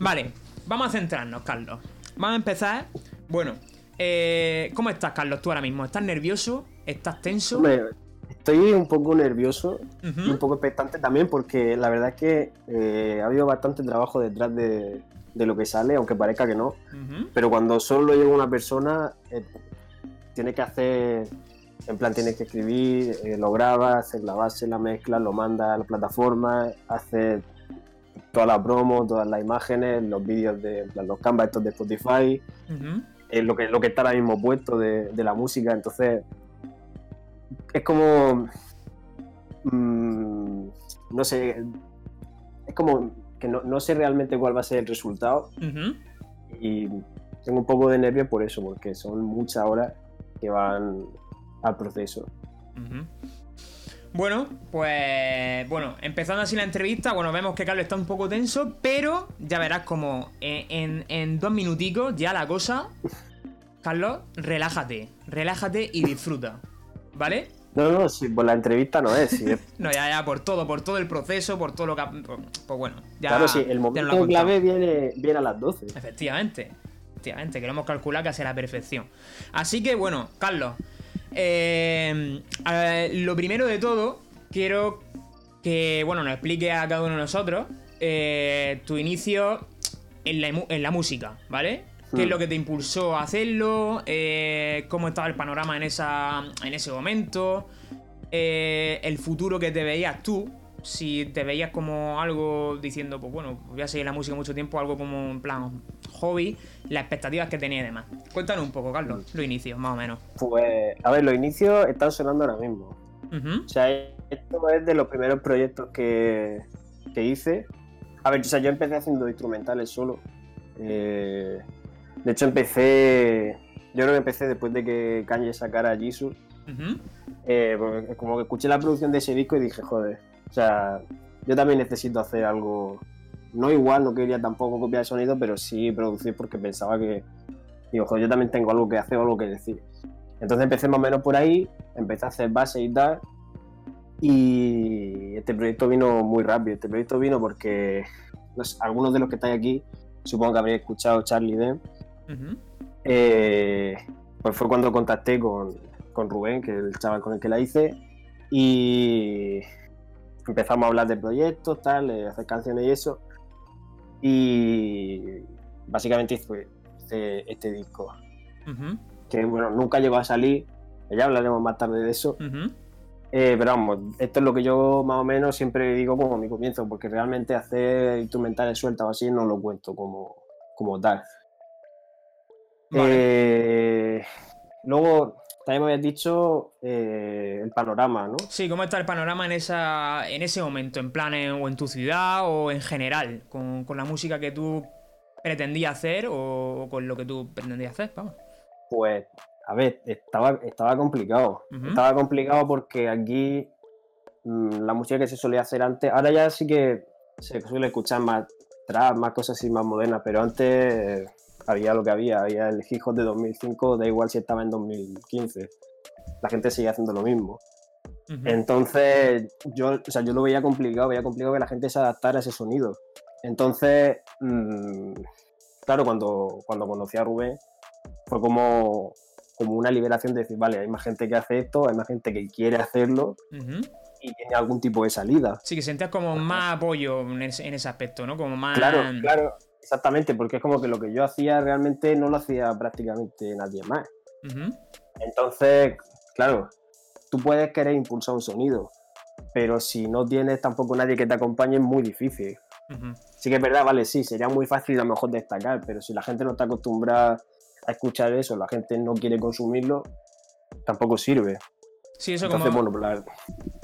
Vale, vamos a centrarnos, Carlos. Vamos a empezar. Bueno, eh, ¿cómo estás, Carlos, tú ahora mismo? ¿Estás nervioso? ¿Estás tenso? Hombre, estoy un poco nervioso y un poco expectante también porque la verdad es que eh, ha habido bastante trabajo detrás de, de lo que sale, aunque parezca que no. Pero cuando solo llega una persona, eh, tiene que hacer, en plan, tienes que escribir, eh, lo grabas, hacer la base, la mezcla, lo manda a la plataforma, hace toda la promo, todas las imágenes, los vídeos de los canvas estos de Spotify, eh, lo, que, lo que está ahora mismo puesto de, de la música, entonces es como, mm, no sé, es como que no, no sé realmente cuál va a ser el resultado y tengo un poco de nervios por eso, porque son muchas horas que van al proceso. Ujú. Bueno, pues bueno, empezando así la entrevista, bueno, vemos que Carlos está un poco tenso, pero ya verás como en, en- en dos minuticos ya la cosa, Carlos, relájate, relájate y disfruta, ¿vale? No, no, si por la entrevista no es. si es- No, ya, ya, por todo, por todo el proceso, por todo lo que... ha- Pues bueno, ya... claro, sí, el momento clave viene, viene a las 12. Efectivamente, efectivamente, que lo hemos calculado casi a la perfección. Así que bueno, Carlos, eh, lo primero de todo, quiero que, bueno, nos explique a cada uno de nosotros eh, tu inicio en la, en la música, ¿vale? ¿Qué es Hmm. lo que te impulsó a hacerlo? Eh, ¿Cómo estaba el panorama en, esa, en ese momento? Eh, el futuro que te veías tú, si te veías como algo diciendo, pues bueno, voy a seguir la música mucho tiempo, algo como en plan hobby, las expectativas que tenía y demás. Cuéntanos un poco, Carlos, los inicios, más o menos. Pues, a ver, los inicios están sonando ahora mismo. O sea, esto es de los primeros proyectos que, que hice. A ver, o sea, yo empecé haciendo instrumentales solo. Eh, de hecho, empecé. Yo creo que empecé después de que Kanye sacara Jesus. Eh, porque como que escuché la producción de ese disco y dije, joder, o sea, yo también necesito hacer algo. No igual, no quería tampoco copiar el sonido, pero sí producir porque pensaba que. Digo, joder, yo también tengo algo que hacer o algo que decir. Entonces empecé más o menos por ahí, empecé a hacer base y tal. Y este proyecto vino muy rápido. Este proyecto vino porque no sé, algunos de los que estáis aquí, supongo que habréis escuchado Charlie Den. ujú. Eh, pues fue cuando contacté con, con Rubén, que es el chaval con el que la hice, y empezamos a hablar de proyectos, tal, de hacer canciones y eso. Y básicamente hice este, este disco, que bueno, nunca llegó a salir, ya hablaremos más tarde de eso. Eh, pero vamos, esto es lo que yo más o menos siempre digo como mi comienzo, porque realmente hacer instrumentales sueltas o así no lo cuento como, como tal. Vale. Eh, luego, también me habías dicho eh, el panorama, ¿no? Sí, ¿cómo está el panorama en, esa, en ese momento? ¿En plan en- o en tu ciudad o en general? Con, con la música que tú pretendías hacer o con lo que tú pretendías hacer, vamos. Pues, a ver, estaba, estaba complicado. Estaba complicado porque aquí mm, la música que se solía hacer antes, ahora ya sí que se suele escuchar más trap, más cosas así más modernas, pero antes había lo que había, había el hip hop de 2005, da igual si estaba en 2015. La gente seguía haciendo lo mismo. Entonces, yo, o sea, yo lo veía complicado, veía complicado que la gente se adaptara a ese sonido. Entonces, mm, claro, cuando, cuando conocí a Rubén, fue como, como una liberación de decir, vale, hay más gente que hace esto, hay más gente que quiere hacerlo y tiene algún tipo de salida. Sí, que sentías como más apoyo en ese, en ese aspecto, ¿no? Como más. Claro, claro, exactamente, porque es como que lo que yo hacía realmente no lo hacía prácticamente nadie más. Entonces, claro, tú puedes querer impulsar un sonido, pero si no tienes tampoco nadie que te acompañe es muy difícil. Ujú. Sí que es verdad, vale, sí, sería muy fácil a lo mejor destacar, pero si la gente no está acostumbrada a escuchar eso, la gente no quiere consumirlo, tampoco sirve. Sí, eso Entonces, como. bueno,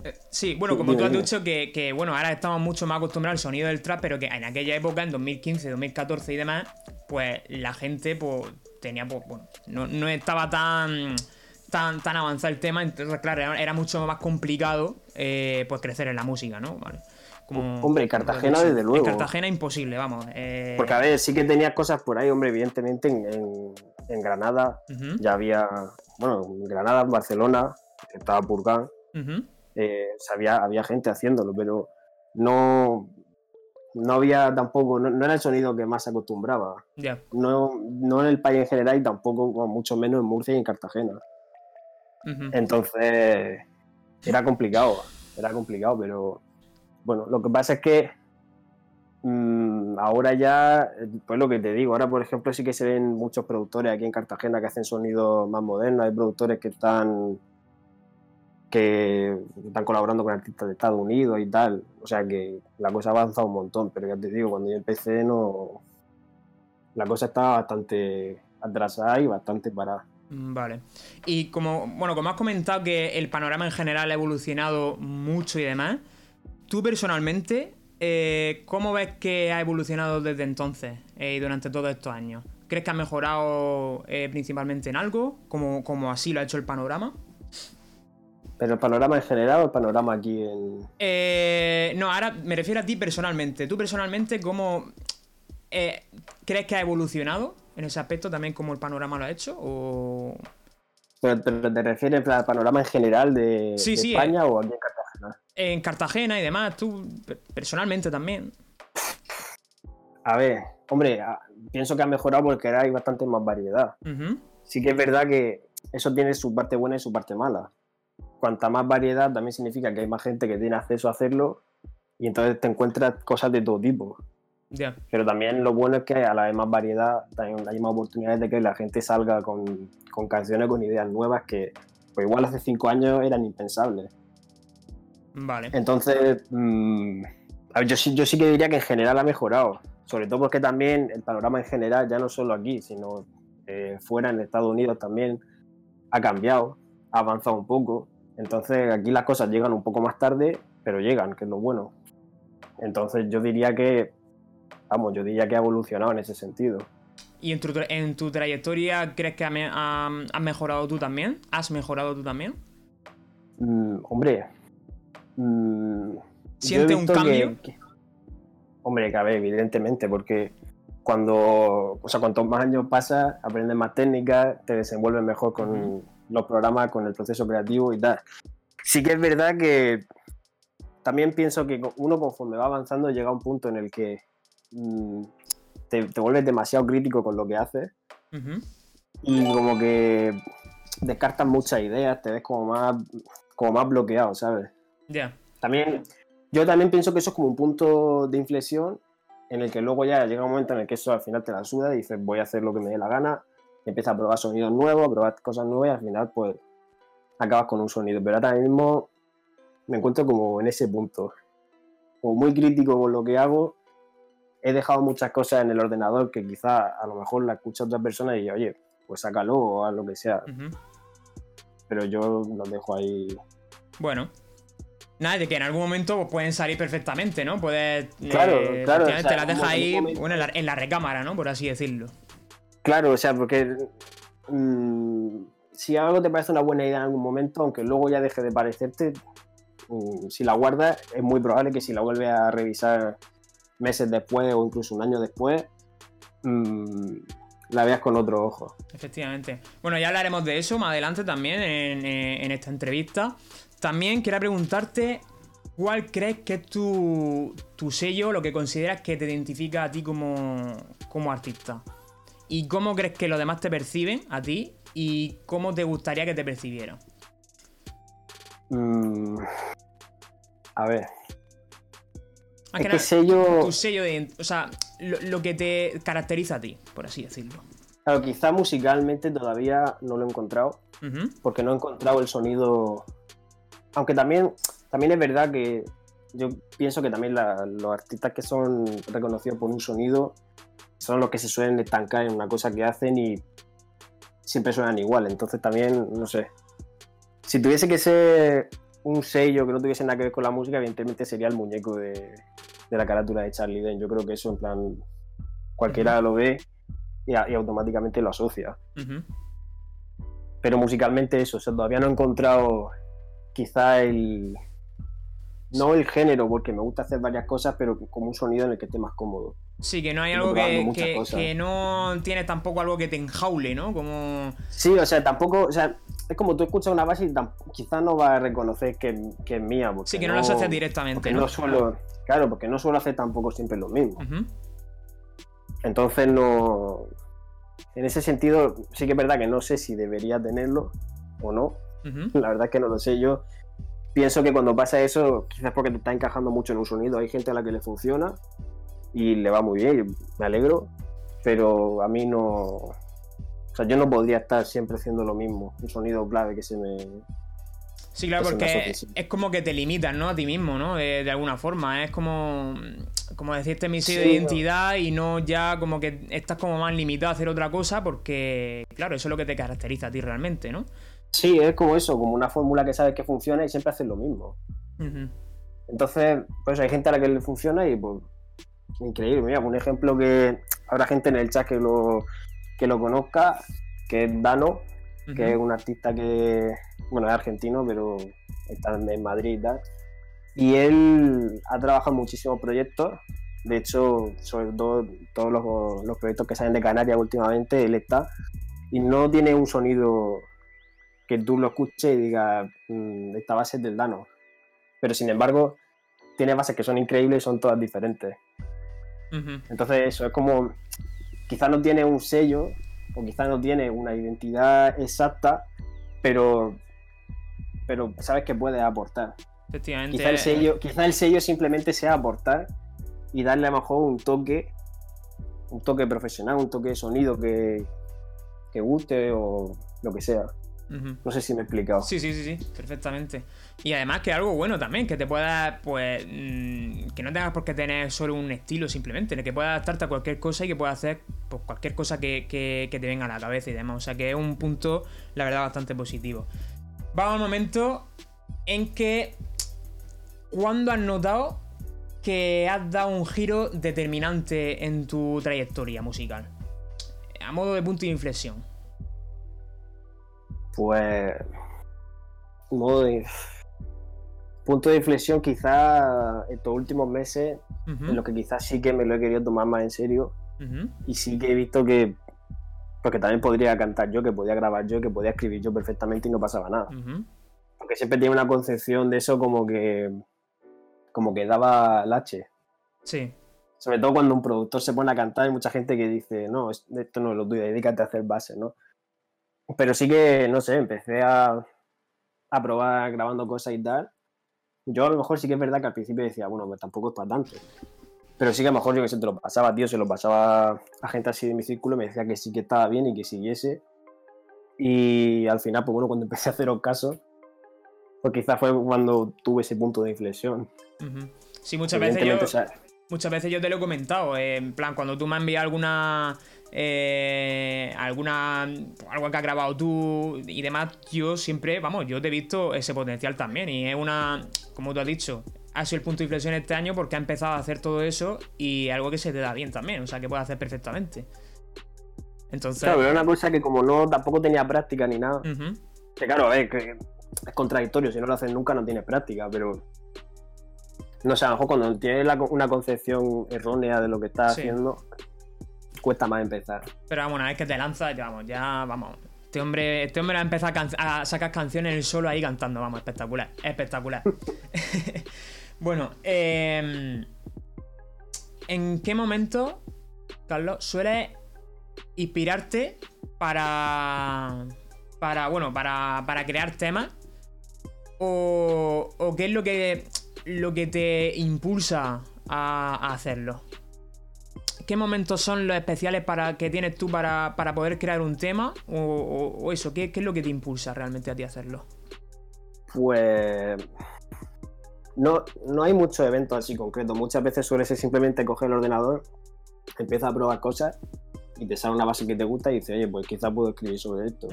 Eh, Sí, bueno, como Dime, tú has dicho que, que, bueno, ahora estamos mucho más acostumbrados al sonido del trap, pero que en aquella época, en 2015, 2014 y demás, pues la gente, pues, tenía, pues, bueno, no, no estaba tan, tan, tan avanzado el tema, entonces, claro, era, era mucho más complicado, eh, pues, crecer en la música, ¿no? Vale. Como- Hombre, Cartagena, desde luego. En Cartagena imposible, vamos. eh, porque a ver, sí que tenías cosas por ahí, hombre, evidentemente en, en- en Granada ya había, bueno, en Granada, en Barcelona, estaba Purgan, ujú, eh, había, gente haciéndolo, pero no, no había tampoco, no, no era el sonido que más se acostumbraba. No, no en el país en general y tampoco, mucho menos en Murcia y en Cartagena. Entonces, era complicado, era complicado, pero bueno, lo que pasa es que mm, ahora ya, pues lo que te digo, ahora por ejemplo sí que se ven muchos productores aquí en Cartagena que hacen sonidos más modernos, hay productores que están que están colaborando con artistas de Estados Unidos y tal, o sea que la cosa ha avanzado un montón, pero ya te digo, cuando yo empecé no la cosa estaba bastante atrasada y bastante parada. Mm, Vale. Y como, bueno, como has comentado que el panorama en general ha evolucionado mucho y demás, tú personalmente, eh, ¿cómo ves que ha evolucionado desde entonces eh, y durante todos estos años? ¿Crees que ha mejorado eh, principalmente en algo, como, como así lo ha hecho el panorama? Pero el panorama en general o el panorama aquí en, Eh, no, ahora me refiero a ti personalmente. ¿Tú personalmente cómo eh, crees que ha evolucionado en ese aspecto también como el panorama lo ha hecho? ¿O Pero, pero ¿te refieres al panorama en general de, Sí, de sí, España o aquí en Cartagena? en Cartagena y demás? ¿Tú pe- personalmente también? A ver, hombre, pienso que ha mejorado porque ahora hay bastante más variedad. Sí que es verdad que eso tiene su parte buena y su parte mala. Cuanta más variedad también significa que hay más gente que tiene acceso a hacerlo y entonces te encuentras cosas de todo tipo. Ya. Pero también lo bueno es que a la vez más variedad también hay más oportunidades de que la gente salga con, con canciones, con ideas nuevas que pues igual hace cinco años eran impensables. Vale. Entonces, mm, a ver, yo, sí, yo sí que diría que en general ha mejorado. Sobre todo porque también el panorama en general, ya no solo aquí, sino eh, fuera en Estados Unidos también, ha cambiado, ha avanzado un poco. Entonces aquí las cosas llegan un poco más tarde, pero llegan, que es lo bueno. Entonces yo diría que, vamos, yo diría que ha evolucionado en ese sentido. ¿Y en tu, tra- en tu trayectoria crees que ha has mejorado tú también? ¿Has mejorado tú también? Mm, hombre, mm, ¿Siente un que- cambio? que- hombre, cabe, evidentemente, porque cuando, o sea, cuantos más años pasas, aprendes más técnicas, te desenvuelves mejor con. Los programas, con el proceso creativo y tal. Sí que es verdad que también pienso que uno conforme va avanzando llega a un punto en el que mm, te, te vuelves demasiado crítico con lo que haces y como que descartas muchas ideas, te ves como más, como más bloqueado, ¿sabes? Ya. También, yo también pienso que eso es como un punto de inflexión en el que luego ya llega un momento en el que eso al final te la suda y dices voy a hacer lo que me dé la gana, y empiezas a probar sonidos nuevos, a probar cosas nuevas y al final pues acabas con un sonido. Pero ahora mismo me encuentro como en ese punto, como muy crítico con lo que hago. He dejado muchas cosas en el ordenador que quizás a lo mejor la escucha otra persona y oye, pues sácalo o haz lo que sea. Ujú. Pero yo los dejo ahí Bueno. Nada, de que en algún momento pueden salir perfectamente, ¿no? Puedes. Claro, eh, claro, o sea, las dejas ahí, momento- bueno, en la, en la recámara, ¿no? Por así decirlo. Claro, o sea, porque mm, si algo te parece una buena idea en algún momento, aunque luego ya deje de parecerte, mm, si la guardas, es muy probable que si la vuelves a revisar meses después o incluso un año después, mm, la veas con otro ojo. Efectivamente. Bueno, ya hablaremos de eso más adelante también en, eh, esta entrevista. También quería preguntarte cuál crees que es tu, sello, lo que consideras que te identifica a ti como artista. ¿Y cómo crees que los demás te perciben a ti? ¿Y cómo te gustaría que te percibieran? Mm, a ver, Más es que que nada, sello, tu sello de... O sea, lo, lo que te caracteriza a ti, por así decirlo. claro, quizá musicalmente todavía no lo he encontrado, porque no he encontrado el sonido. Aunque también, también es verdad que yo pienso que también la- los artistas que son reconocidos por un sonido son los que se suelen estancar en una cosa que hacen y siempre suenan igual. Entonces también, no sé. Si tuviese que ser un sello que no tuviese nada que ver con la música, evidentemente sería el muñeco de, de la carátula de Charlie Den. Yo creo que eso, en plan, cualquiera lo ve y, a- y automáticamente lo asocia Ujú. pero musicalmente eso, o sea, todavía no he encontrado quizá el... No el género, porque me gusta hacer varias cosas, pero como un sonido en el que esté más cómodo. Sí, que no hay algo que, que- que no tienes tampoco algo que te enjaule, ¿no? Como... Sí, o sea, tampoco, o sea, es como tú escuchas una base y quizás no vas a reconocer que, es mía. Sí, que no, lo asocias directamente. ¿no? suelo, claro, porque no suelo hacer tampoco siempre lo mismo. Entonces no. En ese sentido, sí que es verdad que no sé si debería tenerlo o no. La verdad es que no lo sé. Yo pienso que cuando pasa eso, quizás porque te está encajando mucho en un sonido. Hay gente a la que le funciona y le va muy bien, me alegro. Pero a mí no. O sea, yo no podría estar siempre haciendo lo mismo, un sonido clave que se me. Sí, claro, porque es como que te limitas, ¿no? A ti mismo, ¿no? De, alguna forma. Es como, como decirte mi sello de identidad y no ya como que estás como más limitado a hacer otra cosa porque, claro, eso es lo que te caracteriza a ti realmente, ¿no? Sí, es como eso, como una fórmula que sabes que funciona y siempre haces lo mismo. Entonces, pues hay gente a la que le funciona y pues increíble. Mira, un ejemplo que habrá gente en el chat que lo, que lo conozca, que es Dano, que es un artista que, bueno, es argentino, pero está en Madrid y tal. Y él ha trabajado en muchísimos proyectos. De hecho, sobre todo todos los, proyectos que salen de Canarias últimamente, él está. Y no tiene un sonido que tú lo escuches y digas, mm, esta base es del Dano. Pero sin embargo, tiene bases que son increíbles y son todas diferentes. Entonces, eso es como quizás no tiene un sello o quizás no tiene una identidad exacta, pero, pero sabes que puede aportar. Efectivamente. Quizá el, sello, quizá el sello simplemente sea aportar y darle a lo mejor un toque, un toque profesional, un toque de sonido que, que guste o lo que sea. No sé si me he explicado. Sí, sí, sí, sí, perfectamente. Y además que algo bueno también, que te pueda, pues, mm, que no tengas por qué tener solo un estilo simplemente, que puedas adaptarte a cualquier cosa y que puedas hacer pues, cualquier cosa que, que, te venga a la cabeza y demás. O sea que es un punto, la verdad, bastante positivo. Vamos al momento en que, ¿cuándo has notado que has dado un giro determinante en tu trayectoria musical? A modo de punto de inflexión. Pues. Modo de. Punto de inflexión, quizás estos últimos meses, en los que quizás sí que me lo he querido tomar más en serio. Y sí que he visto que. Porque también podría cantar yo, que podía grabar yo, que podía escribir yo perfectamente y no pasaba nada. Porque siempre tiene una concepción de eso como que. Como que daba lache. Sí. Sobre todo cuando un productor se pone a cantar, hay mucha gente que dice, no, esto no es lo tuyo, dedícate a hacer bases, ¿no? Pero sí que, no sé, empecé a, a probar grabando cosas y tal. Yo a lo mejor sí que es verdad que al principio decía, bueno, pues tampoco es para tanto. Pero sí que a lo mejor yo que se te lo pasaba, tío, se lo pasaba a gente así de mi círculo, me decía que sí que estaba bien y que siguiese. Y al final, pues bueno, cuando empecé a haceros caso, pues quizás fue cuando tuve ese punto de inflexión. Sí, muchas veces yo, muchas veces yo te lo he comentado. en plan, cuando tú me envías alguna eh, alguna algo que has grabado tú y demás, yo siempre, vamos, yo te he visto ese potencial también y es una, como tú has dicho, ha sido el punto de inflexión este año porque ha empezado a hacer todo eso y algo que se te da bien también, o sea, que puedes hacer perfectamente. Entonces... Claro, pero una cosa que como no, tampoco tenía práctica ni nada. Que claro, a ver, que es contradictorio, si no lo haces nunca no tienes práctica, pero... No sé, a lo mejor cuando tienes una concepción errónea de lo que estás haciendo, cuesta más empezar. Pero vamos, una vez que te lanzas, ya vamos, ya vamos. Este hombre, este hombre ha empezado a, sacar canciones él solo ahí cantando, vamos, espectacular, espectacular. bueno, em, ¿en qué momento, Carlos, sueles inspirarte para. para. bueno, para, para crear temas? O, qué es lo que. lo que te impulsa a hacerlo? ¿Qué momentos son los especiales para que tienes tú para, poder crear un tema? O, eso, ¿qué, es lo que te impulsa realmente a ti a hacerlo? Pues. No, no hay muchos eventos así concretos. Muchas veces suele ser simplemente coger el ordenador, empieza a probar cosas y te sale una base que te gusta y dices, oye, pues quizás puedo escribir sobre esto.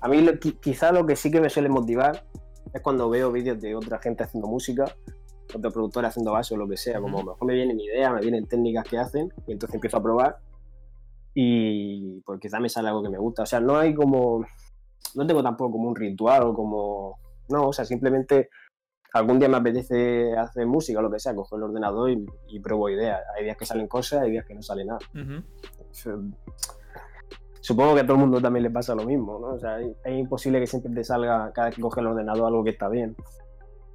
A mí, quizás lo que sí que me suele motivar es cuando veo vídeos de otra gente haciendo música otro productor haciendo base o lo que sea, como mejor me vienen ideas, me vienen técnicas que hacen y entonces empiezo a probar y pues quizá me sale algo que me gusta. O sea, no hay como, no tengo tampoco como un ritual o como, no, o sea, simplemente algún día me apetece hacer música o lo que sea, cojo el ordenador y, pruebo ideas. Hay días que salen cosas, hay días que no sale nada. Son supongo que a todo el mundo también le pasa lo mismo, ¿no? O sea, es, imposible que siempre te salga cada vez que coges el ordenador algo que está bien.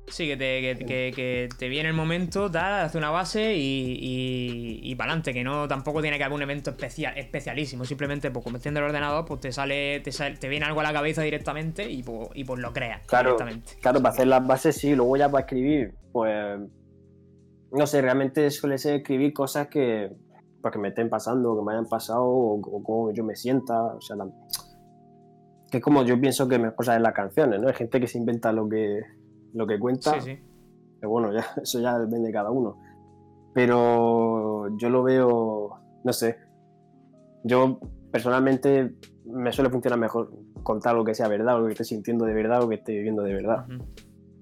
Sí, que te, que, que- que te viene el momento, tal, hace una base y, y, y para adelante, que no tampoco tiene que haber un evento especial, especialísimo. Simplemente, pues enciende el ordenador, pues te sale, te sale- te viene algo a la cabeza directamente y pues, y pues lo creas Claro, directamente. claro, para hacer las bases sí, luego ya para escribir, pues no sé, realmente suele ser escribir cosas que, pues, que me estén pasando, que me hayan pasado, o, o cómo yo me sienta, o sea, la- que es como yo pienso que me cosas en las canciones, ¿no? Hay gente que se inventa lo que, lo que cuenta, Sí, sí. bueno, ya, eso ya depende de cada uno. Pero yo lo veo, no sé, yo personalmente me suele funcionar mejor contar lo que sea verdad, lo que esté sintiendo de verdad, lo que esté viviendo de verdad. Ujú.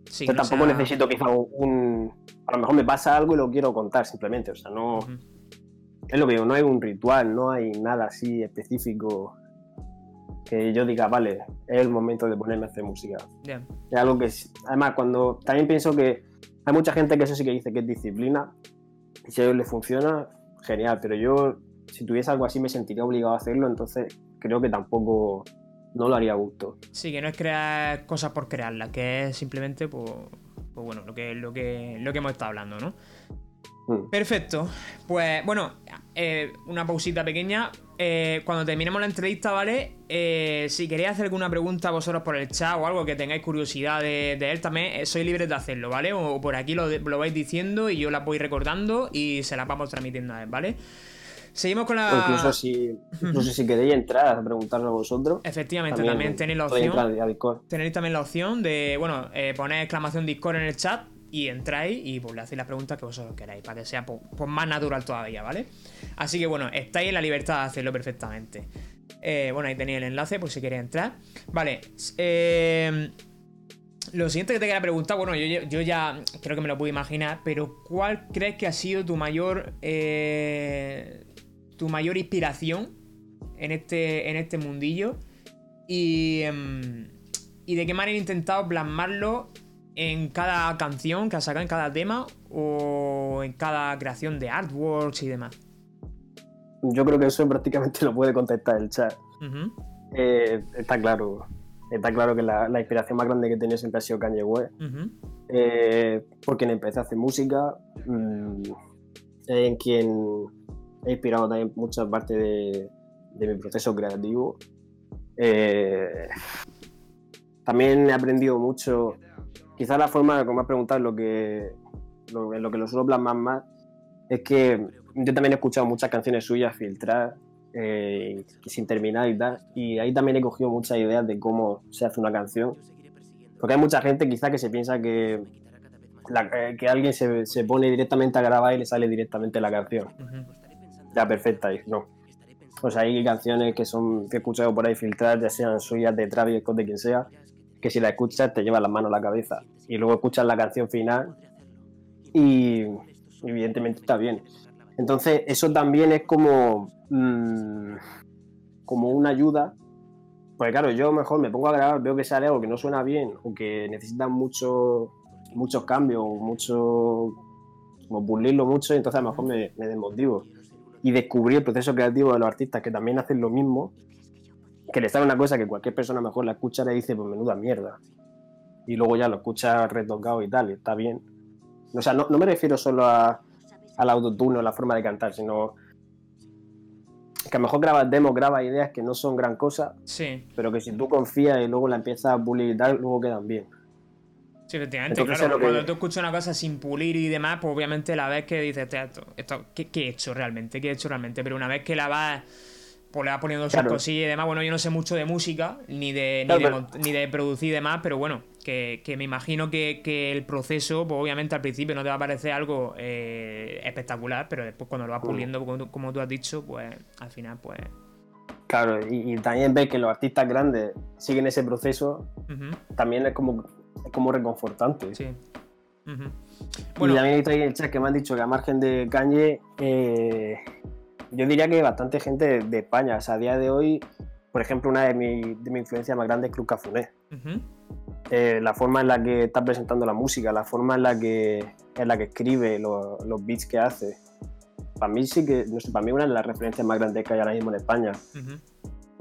Sí, Yo no tampoco sea- necesito quizá un... A lo mejor me pasa algo y lo quiero contar simplemente. O sea, no... Ujú. Es lo que digo, no hay un ritual, no hay nada así específico que yo diga, vale, es el momento de ponerme a hacer música. Es algo que... Además, cuando... También pienso que hay mucha gente que eso sí que dice que es disciplina. Y si a ellos les funciona, genial. Pero yo, si tuviese algo así, me sentiría obligado a hacerlo. Entonces, creo que tampoco... No lo haría a gusto. Sí, que no es crear cosas por crearlas, que es simplemente, pues, pues bueno, lo que, lo, que, lo que hemos estado hablando, ¿no? Mm. Perfecto. Pues bueno, eh, una pausita pequeña. Eh, cuando terminemos la entrevista, ¿vale? Eh, si queréis hacer alguna pregunta vosotros por el chat o algo que tengáis curiosidad de, de él también, sois libres de hacerlo, ¿vale? O por aquí lo, lo vais diciendo y yo las voy recordando y se las vamos transmitiendo a él, ¿vale? Seguimos con la... O incluso si, incluso si queréis entrar a preguntarlo a vosotros. Efectivamente, también, tenéis la opción. a. Tenéis también la opción de, bueno, eh, poner exclamación Discord en el chat y entráis y pues le hacéis las preguntas que vosotros queráis, para que sea pues, más natural todavía, ¿vale? Así que bueno, estáis en la libertad de hacerlo perfectamente. Eh, bueno, ahí tenéis el enlace por si queréis entrar. Vale, eh, lo siguiente que te quería preguntar, bueno, yo, ya creo que me lo puedo imaginar, pero ¿cuál crees que ha sido tu mayor eh, tu mayor inspiración en este, en este mundillo? Y, em, y de qué manera he intentado plasmarlo en cada canción que has sacado, en cada tema o en cada creación de artworks y demás. Yo creo que eso prácticamente lo puede contestar el chat. Eh, está claro. Está claro que la, la inspiración más grande que he tenido siempre ha sido Kanye West. Eh, por quien empecé a hacer música. mm, en quien he inspirado también mucha parte de, de mi proceso creativo. Eh, también he aprendido mucho. Quizás la forma, como me has preguntado, lo que, lo, en lo que lo suelo plasmar más, es que yo también he escuchado muchas canciones suyas filtrar eh, sin terminar y tal. Y ahí también he cogido muchas ideas de cómo se hace una canción. Porque hay mucha gente quizá que se piensa que, la- eh, que alguien se, se pone directamente a grabar y le sale directamente la canción. ujú. Ya perfecta, y no. O sea, hay canciones que son que he escuchado por ahí filtrar, ya sean suyas de Travis Scott, de quien sea, que si la escuchas te lleva las manos a la cabeza. Y luego escuchas la canción final y evidentemente está bien. Entonces, eso también es como, mm, como una ayuda. Porque claro, yo mejor me pongo a grabar, veo que sale algo que no suena bien o que necesita mucho, muchos cambios o mucho, como pulirlo mucho, y entonces a lo mejor me, me desmotivo. Y descubrí el proceso creativo de los artistas que también hacen lo mismo, que les sale una cosa que cualquier persona mejor la escucha y le dice, pues menuda mierda. Y luego ya lo escucha retocado y tal, y está bien. O sea, no, no me refiero solo a, al autotune o la forma de cantar, sino que a lo mejor grabas demos, grabas ideas que no son gran cosa, Sí, pero que si tú confías y luego la empiezas a pulir y tal, luego quedan bien. sí, efectivamente. Entonces, claro, que- cuando tú escuchas una cosa sin pulir y demás, pues obviamente la vez que dices, "Hostia, esto, esto, ¿qué, qué he hecho realmente? ¿Qué he hecho realmente? Pero una vez que la vas, pues le vas poniendo sus Claro. cosillas y demás, bueno, yo no sé mucho de música, ni de, ni Claro, de, ni producir y demás, pero bueno, que, que me imagino que, que el proceso, pues obviamente al principio no te va a parecer algo eh, espectacular, pero después cuando lo vas Mm. puliendo, como, tú- como tú has dicho, pues al final, pues... Claro, y, y también ver que los artistas grandes siguen ese proceso, también es como, es como reconfortante. sí. Ujú. Y Bueno, también estoy en el chat que me han dicho que a margen de Kanye, eh, yo diría que bastante gente de, de España. O sea, a día de hoy, por ejemplo, una de mis de mi influencias más grandes es Cruz Cafuné. ujú, Eh, la forma en la que está presentando la música, la forma en la que, en la que escribe, lo- los beats que hace. Para mí sí que, no sé, para mí una de las referencias más grandes que hay ahora mismo en España. ujú.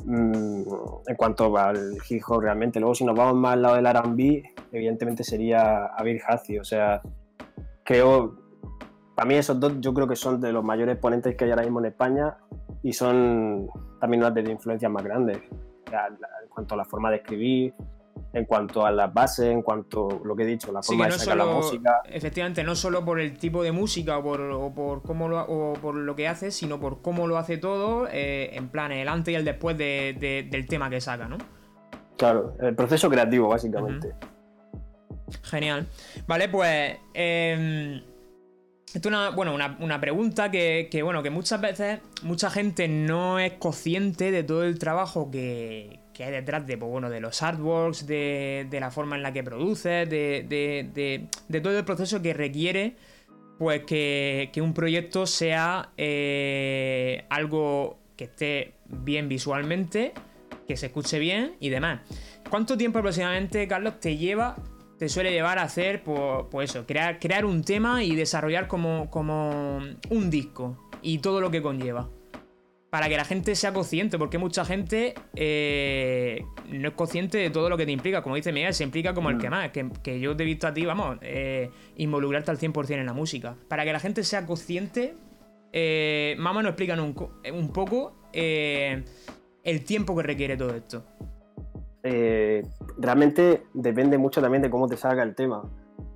mm, en cuanto al hip hop realmente. Luego, si nos vamos más al lado del RB, evidentemente sería Abir Hazi. O sea, creo, para mí esos dos yo creo que son de los mayores exponentes que hay ahora mismo en España y son también unas de las influencias más grandes. En cuanto a la forma de escribir, en cuanto a las bases, en cuanto a lo que he dicho, la forma de sacar la música. Efectivamente, no solo por el tipo de música o por, por cómo lo, o por lo que hace, sino por cómo lo hace todo, eh, en plan el antes y el después del tema que saca, ¿no? Claro, el proceso creativo, básicamente. Genial. Vale, pues. Eh, esto es una, bueno, una, pregunta que, bueno, que muchas veces mucha gente no es consciente de todo el trabajo que, que hay detrás de, pues, bueno, de los artworks, de, de, la forma en la que produces, de, de, todo el proceso que requiere pues que, que un proyecto sea eh, algo que esté bien visualmente, que se escuche bien y demás. ¿Cuánto tiempo aproximadamente, Carlos, te lleva, te suele llevar a hacer, pues, pues eso, crear, crear un tema y desarrollar como, como un disco y todo lo que conlleva? para que la gente sea consciente, porque mucha gente eh, no es consciente de todo lo que te implica. Como dice Miguel, se implica como el mm. que más. Que, yo te he visto a ti, vamos, eh, involucrarte al 100% en la música. Para que la gente sea consciente, eh, mamá nos explican un, un poco eh, el tiempo que requiere todo esto. Realmente depende mucho también de cómo te salga el tema.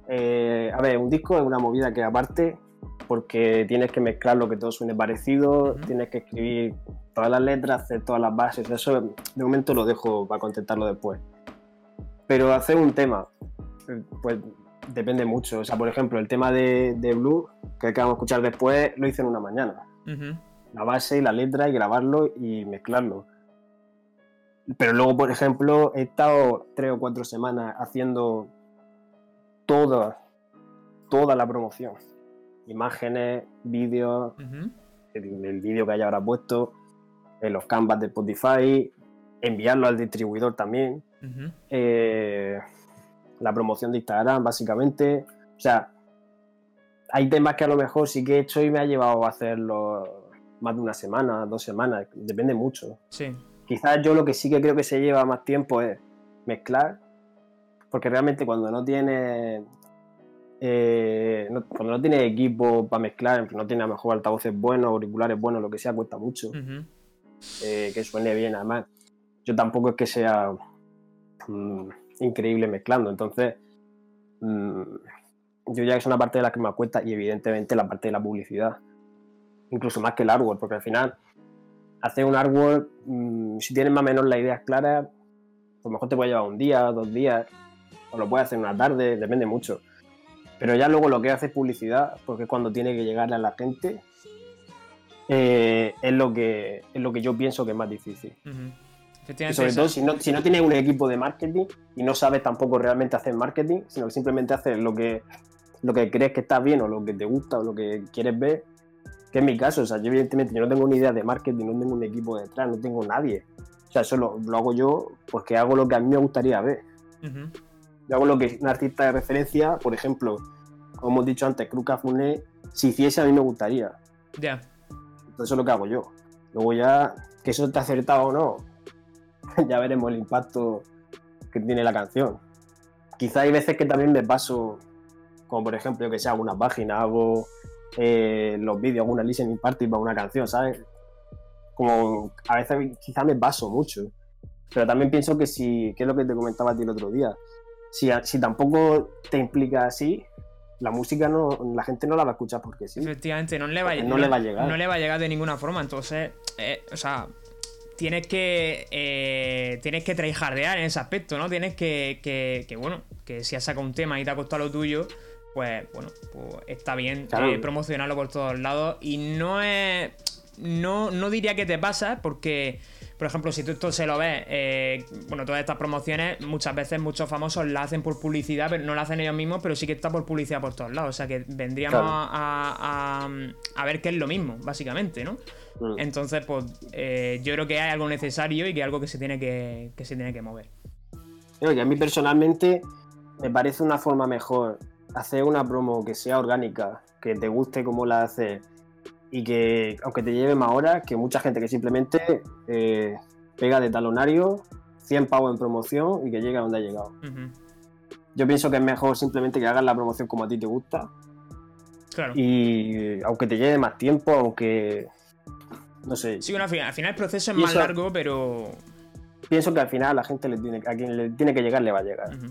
a ver, un disco es una movida que aparte porque tienes que mezclarlo que todo suene parecido, tienes que escribir todas las letras, hacer todas las bases, eso de momento lo dejo para contentarlo después. Pero hacer un tema, pues depende mucho. O sea, por ejemplo, el tema de, de Blue, que acabamos de escuchar después, lo hice en una mañana. La base y la letra y grabarlo y mezclarlo. Pero luego, por ejemplo, he estado tres o cuatro semanas haciendo toda, toda la promoción imágenes, vídeos, el, vídeo que haya ahora puesto, en los canvas de Spotify, enviarlo al distribuidor también, eh, la promoción de Instagram, básicamente. O sea, hay temas que a lo mejor sí que he hecho y me ha llevado a hacerlo más de una semana, dos semanas, depende mucho. Sí. Quizás yo lo que sí que creo que se lleva más tiempo es mezclar, porque realmente cuando no tienes eh, cuando no tiene equipo para mezclar, no tiene a lo mejor altavoces buenos, auriculares buenos, lo que sea, cuesta mucho eh, que suene bien. Además, yo tampoco es que sea mm, increíble mezclando, entonces mm, yo ya que es una parte de la que me cuesta y evidentemente la parte de la publicidad, incluso más que el artwork, porque al final hacer un artwork, mm, si tienes más o menos las ideas claras, a lo mejor te puede llevar un día, dos días, o lo puedes hacer una tarde, depende mucho. Pero ya luego lo que hace es publicidad, porque cuando tiene que llegarle a la gente, eh, es, lo que, es lo que yo pienso que es más difícil. sobre todo si no, si no tienes un equipo de marketing y no sabes tampoco realmente hacer marketing, sino que simplemente haces lo que, lo que crees que está bien o lo que te gusta o lo que quieres ver, que es mi caso. O sea, yo evidentemente yo no tengo ni idea de marketing, no tengo un equipo detrás, no tengo nadie. O sea, eso lo, hago yo porque hago lo que a mí me gustaría ver. Yo hago lo que un artista de referencia, por ejemplo, como hemos dicho antes, Kruka Funé, si hiciese a mí me gustaría. Ya. Entonces eso es lo que hago yo. Luego ya, que eso esté acertado o no, ya veremos el impacto que tiene la canción. Quizá hay veces que también me paso, como por ejemplo, que sea alguna página, hago eh, los vídeos, alguna listening party para una canción, ¿sabes? Como a veces quizá me paso mucho. Pero también pienso que si, que es lo que te comentaba a ti el otro día, si, si tampoco te implica así, la música no, la gente no la va a escuchar porque sí. Efectivamente, no le va, no, le va a llegar. No le va a llegar de ninguna forma. Entonces, eh, o sea, tienes que eh, tienes que tryhardear en ese aspecto, ¿no? Tienes que, que, bueno, que si has sacado un tema y te ha costado lo tuyo, pues bueno, pues está bien eh, promocionarlo por todos lados. Y no es. No, no diría que te pasa, porque por ejemplo, si tú esto se lo ves, eh, bueno, todas estas promociones, muchas veces muchos famosos la hacen por publicidad, pero no la hacen ellos mismos, pero sí que está por publicidad por todos lados. O sea que vendríamos a, ver qué es lo mismo, básicamente, ¿no? Mm. Entonces, pues eh, yo creo que hay algo necesario y que algo que se tiene que, se tiene que mover. Creo que a mí personalmente me parece una forma mejor hacer una promo que sea orgánica, que te guste como la hace y que, aunque te lleve más horas, que mucha gente que simplemente eh, pega de talonario, 100 pavos en promoción y que llegue a donde ha llegado. Yo pienso que es mejor simplemente que hagas la promoción como a ti te gusta Claro. y aunque te lleve más tiempo, aunque... No sé, Sí, bueno, al final, al final el proceso es más largo, pero. pienso que al final a la gente le tiene, a quien le tiene que llegar le va a llegar. Ujú.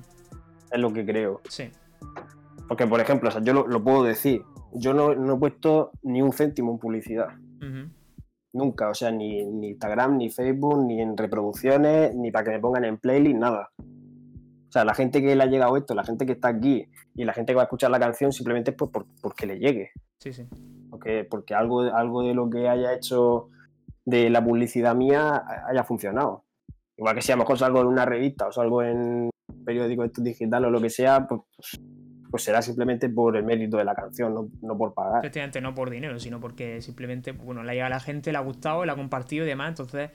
Es lo que creo. Sí. Porque, por ejemplo, o sea, yo lo, lo puedo decir. Yo no, no he puesto ni un céntimo en publicidad. Nunca. O sea, ni, ni Instagram, ni Facebook, ni en reproducciones, ni para que me pongan en playlist, nada. O sea, la gente que le ha llegado esto, la gente que está aquí y la gente que va a escuchar la canción simplemente es pues, por- porque le llegue. Sí, sí. Porque, porque algo, algo de lo que haya hecho de la publicidad mía haya funcionado. Igual que si a lo mejor salgo en una revista o salgo en un periódico digital o lo que sea, pues, pues será simplemente por el mérito de la canción, no, no por pagar. Efectivamente, no por dinero, sino porque simplemente, pues, bueno, le ha llegado a la gente, le ha gustado, le ha compartido y demás. Entonces,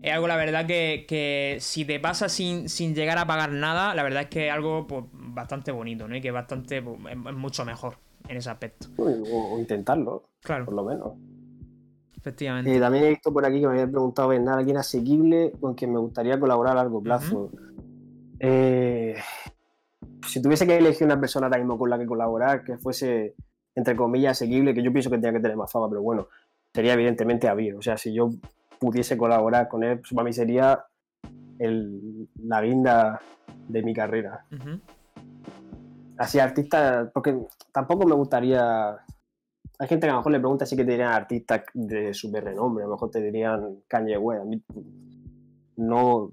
es algo, la verdad, que, que si te pasa sin, sin llegar a pagar nada, la verdad es que es algo pues, bastante bonito, ¿no? Y que es bastante, pues, es, es mucho mejor en ese aspecto. O, o intentarlo, Claro, por lo menos. efectivamente. Eh, también he visto por aquí que me habían preguntado, ¿verdad? ¿Alguien asequible con quien me gustaría colaborar a largo plazo? Eh, si tuviese que elegir una persona ahora mismo con la que colaborar, que fuese, entre comillas, asequible, que yo pienso que tenía que tener más fama, pero bueno, sería evidentemente Avir. O sea, si yo pudiese colaborar con él, pues para mí sería el- la guinda de mi carrera. Así, artista, porque tampoco me gustaría. Hay gente que a lo mejor le pregunta si que te dirían artistas de super renombre, a lo mejor te dirían Kanye West. A mí, no.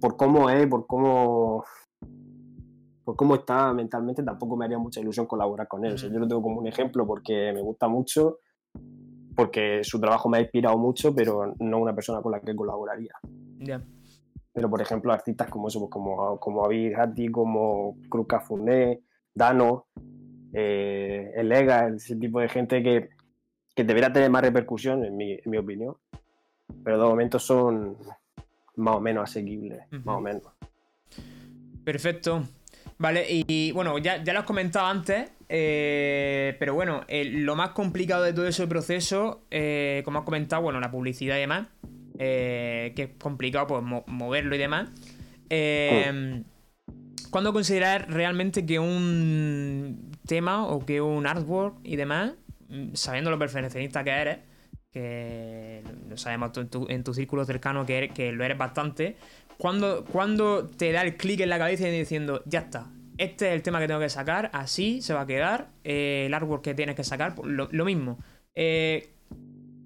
Por cómo es, por cómo. Por cómo está mentalmente, tampoco me haría mucha ilusión colaborar con él. O sea, yo lo tengo como un ejemplo porque me gusta mucho, porque su trabajo me ha inspirado mucho, pero no una persona con la que colaboraría. Ya. Pero, por ejemplo, artistas como eso, pues, como, como Avid Hatti, como Cruz Cafuné, Dano, eh, Elega, ese tipo de gente que, que debería tener más repercusión, en mi, en mi opinión. Pero de momento son más o menos asequibles, más o menos. Perfecto. Vale, y bueno, ya, ya lo has comentado antes, eh, pero bueno, eh, lo más complicado de todo ese proceso, eh, como has comentado, bueno, la publicidad y demás, que es complicado pues mo- moverlo y demás. ¿Cuándo considerar realmente que un tema o que un artwork y demás, sabiendo lo perfeccionista que eres, que lo sabemos en tu, en tu círculo cercano que, que lo eres bastante, cuando, cuando te da el clic en la cabeza y diciendo, ya está, este es el tema que tengo que sacar, así se va a quedar, eh, el artwork que tienes que sacar, pues, lo, lo mismo. Eh,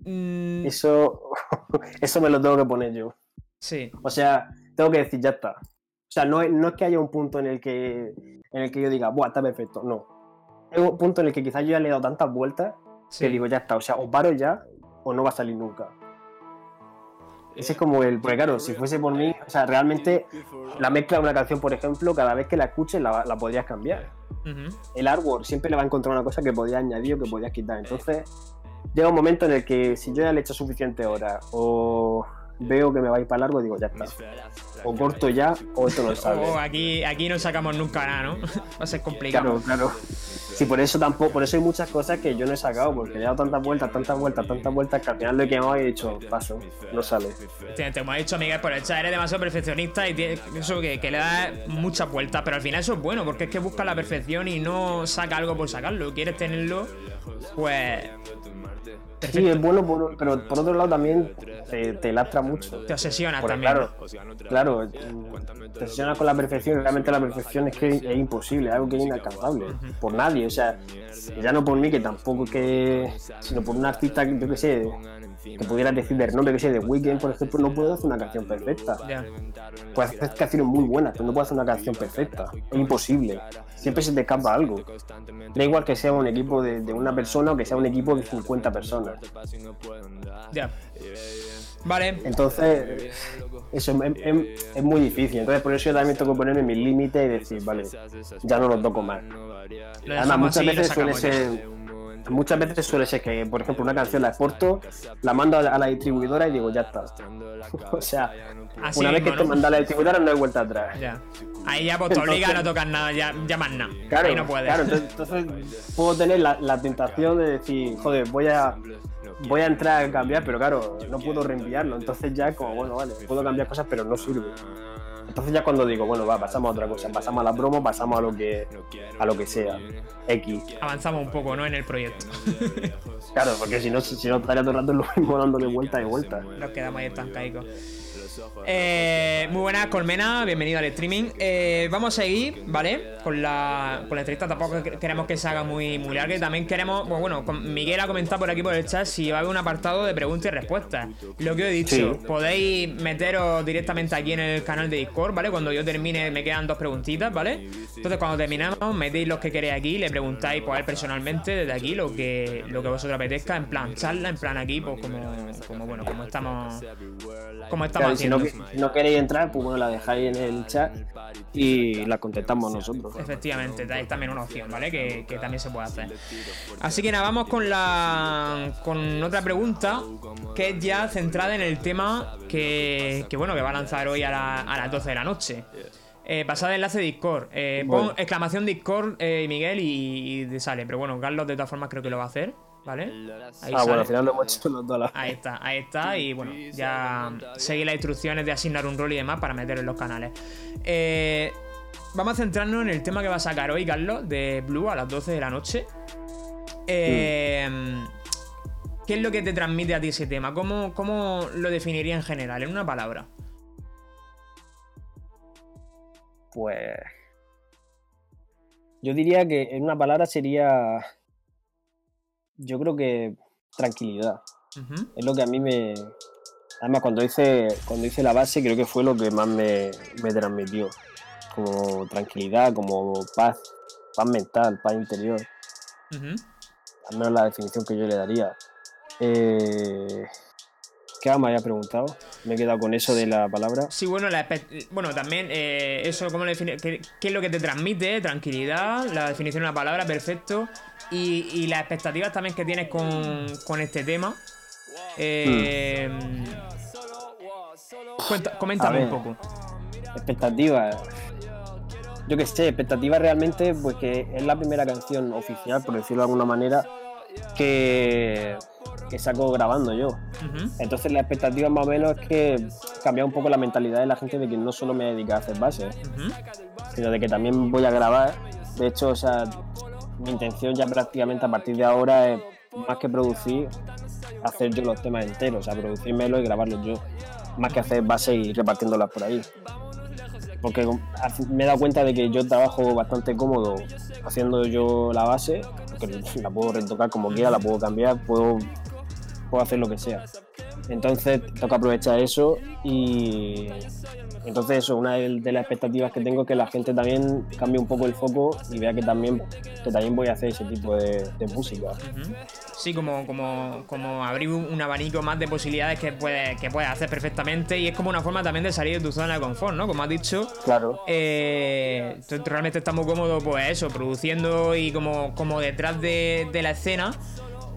mm, Eso, eso me lo tengo que poner yo. sí, O sea, tengo que decir, ya está. O sea, no es, no es que haya un punto en el que, en el que yo diga, buah, está perfecto. No. Es un punto en el que quizás yo ya le he dado tantas vueltas sí. que digo, ya está. O sea, o paro ya o no va a salir nunca. Ese es como el. Porque claro, si fuese por mí, o sea, realmente la mezcla de una canción, por ejemplo, cada vez que la escuches la, la podrías cambiar. El artwork siempre le va a encontrar una cosa que podías añadir o que podías quitar. Entonces, llega un momento en el que si yo ya le he hecho suficiente horas o veo que me va a ir para largo, digo, ya está. O corto ya o esto no sale. Aquí, aquí no sacamos nunca nada, ¿no? Va a ser complicado. Claro, claro. Sí, por eso tampoco, por eso hay muchas cosas que yo no he sacado, porque le he dado tantas vueltas, tantas vueltas, tantas vueltas que al final lo he quemado y he dicho, paso, no sale. Te, te hemos dicho, Miguel, por el chat, eres demasiado perfeccionista y tienes- eso que, que le das muchas vueltas, pero al final eso es bueno, porque es que buscas la perfección y no saca algo por sacarlo. Quieres tenerlo, pues. Sí, es bueno, por- pero por otro lado también te, te lastra mucho. Te obsesionas Porque, también. claro, claro, mm, te obsesionas con la perfección realmente la perfección es que es imposible, es algo que es inalcanzable por nadie, o sea, ya no por mí, que tampoco que, sino por un artista que yo que sé, que pudieras decir de renombre, que sé, de Weekend, por ejemplo, no puedo hacer una canción perfecta. Puedes hacer canciones muy buenas, pero no puedes hacer una canción perfecta. Es imposible. Siempre se te escapa algo. Da igual que sea un equipo de, de una persona o que sea un equipo de 50 personas. Ya. Vale. Entonces, eso es, es- es muy difícil. Entonces, por eso yo también tengo que ponerme mis límites y decir, vale, ya no lo toco más. Además, muchas veces suele ser. Muchas veces suele ser que, por ejemplo, una canción la exporto, la mando a la, distribuidora y digo, ya está. o sea, Así una vez que te manda a la distribuidora no hay vuelta atrás. Ya. Ahí ya pues te obliga a no tocar nada, ya, ya más nada. Claro, Ahí no puedes. claro entonces, entonces puedo tener la, la tentación de decir, joder, voy a, voy a entrar a cambiar, pero claro, no puedo reenviarlo. Entonces ya como, bueno, vale, puedo cambiar cosas, pero no sirve. Entonces ya cuando digo, bueno, va, pasamos a otra cosa, pasamos a la promo, pasamos a lo que a lo que sea. X. Avanzamos un poco, ¿no? En el proyecto. claro, porque si no, si no estaría todo el rato lo mismo dándole vuelta y vuelta. Nos quedamos ahí estancaitos. Eh, muy buenas, Colmena, bienvenido al streaming. Eh, vamos a seguir, ¿vale? Con la, con la entrevista tampoco queremos que se haga muy, muy larga. Y también queremos, bueno, bueno, Miguel ha comentado por aquí por el chat si va a haber un apartado de preguntas y respuestas. Lo que he dicho, podéis meteros directamente aquí en el canal de Discord, ¿vale? Cuando yo termine me quedan dos preguntitas, ¿vale? Entonces cuando terminamos, metéis los que queréis aquí, le preguntáis pues, a él personalmente desde aquí lo que, lo que vosotros apetezca, en plan charla, en plan aquí, pues como, como bueno, como estamos, como estamos si no, queréis entrar, pues bueno, la dejáis en el chat y la contestamos nosotros. Efectivamente, dais también una opción, ¿vale? Que, también se puede hacer. Así que nada, vamos con la con otra pregunta que es ya centrada en el tema que, bueno, que va a lanzar hoy a, las 12 de la noche. Eh, enlace Discord. Eh, pon exclamación Discord, eh, Miguel, y, y, sale. Pero bueno, Carlos de todas formas creo que lo va a hacer. ¿Vale? Ahí ah, bueno, al final lo hemos hecho los dólares. Ahí está, ahí está. Y bueno, ya seguí las instrucciones de asignar un rol y demás para meter en los canales. Eh, vamos a centrarnos en el tema que va a sacar hoy, Carlos, de Blue a las 12 de la noche. Eh, ¿Qué es lo que te transmite a ti ese tema? ¿Cómo, ¿Cómo lo definiría en general, en una palabra? Pues. Yo diría que en una palabra sería yo creo que tranquilidad. Es lo que a mí me. Además, cuando hice, cuando hice la base, creo que fue lo que más me, transmitió. Como tranquilidad, como paz, paz mental, paz interior. Al menos la definición que yo le daría. Eh, ¿Qué me haya preguntado? Me he quedado con eso de la palabra. Sí, bueno, bueno también eh, eso, ¿cómo le qué, ¿qué, es lo que te transmite? Tranquilidad, la definición de la palabra, perfecto. Y, las expectativas también que tienes con, este tema. Eh, coméntame un poco. Expectativas. Yo qué sé, expectativas realmente, pues que es la primera canción oficial, por decirlo de alguna manera, que, que saco grabando yo. Entonces la expectativa más o menos es que cambia un poco la mentalidad de la gente de que no solo me dedica a hacer bases, sino de que también voy a grabar. De hecho, o sea, mi intención ya prácticamente a partir de ahora es más que producir, hacer yo los temas enteros, o sea, producírmelo y grabarlos yo, más que hacer bases y repartiéndolas por ahí. Porque me he dado cuenta de que yo trabajo bastante cómodo haciendo yo la base, porque la puedo retocar como quiera, la puedo cambiar, puedo, puedo hacer lo que sea. Entonces toca aprovechar eso y entonces eso, una de, las expectativas que tengo es que la gente también cambie un poco el foco y vea que también, que también voy a hacer ese tipo de, música. Sí, como, como, como abrir un abanico más de posibilidades que puedes que puedes hacer perfectamente y es como una forma también de salir de tu zona de confort, ¿no? Como has dicho. Claro. Eh, realmente estamos cómodos, pues eso, produciendo y como, como detrás de, de la escena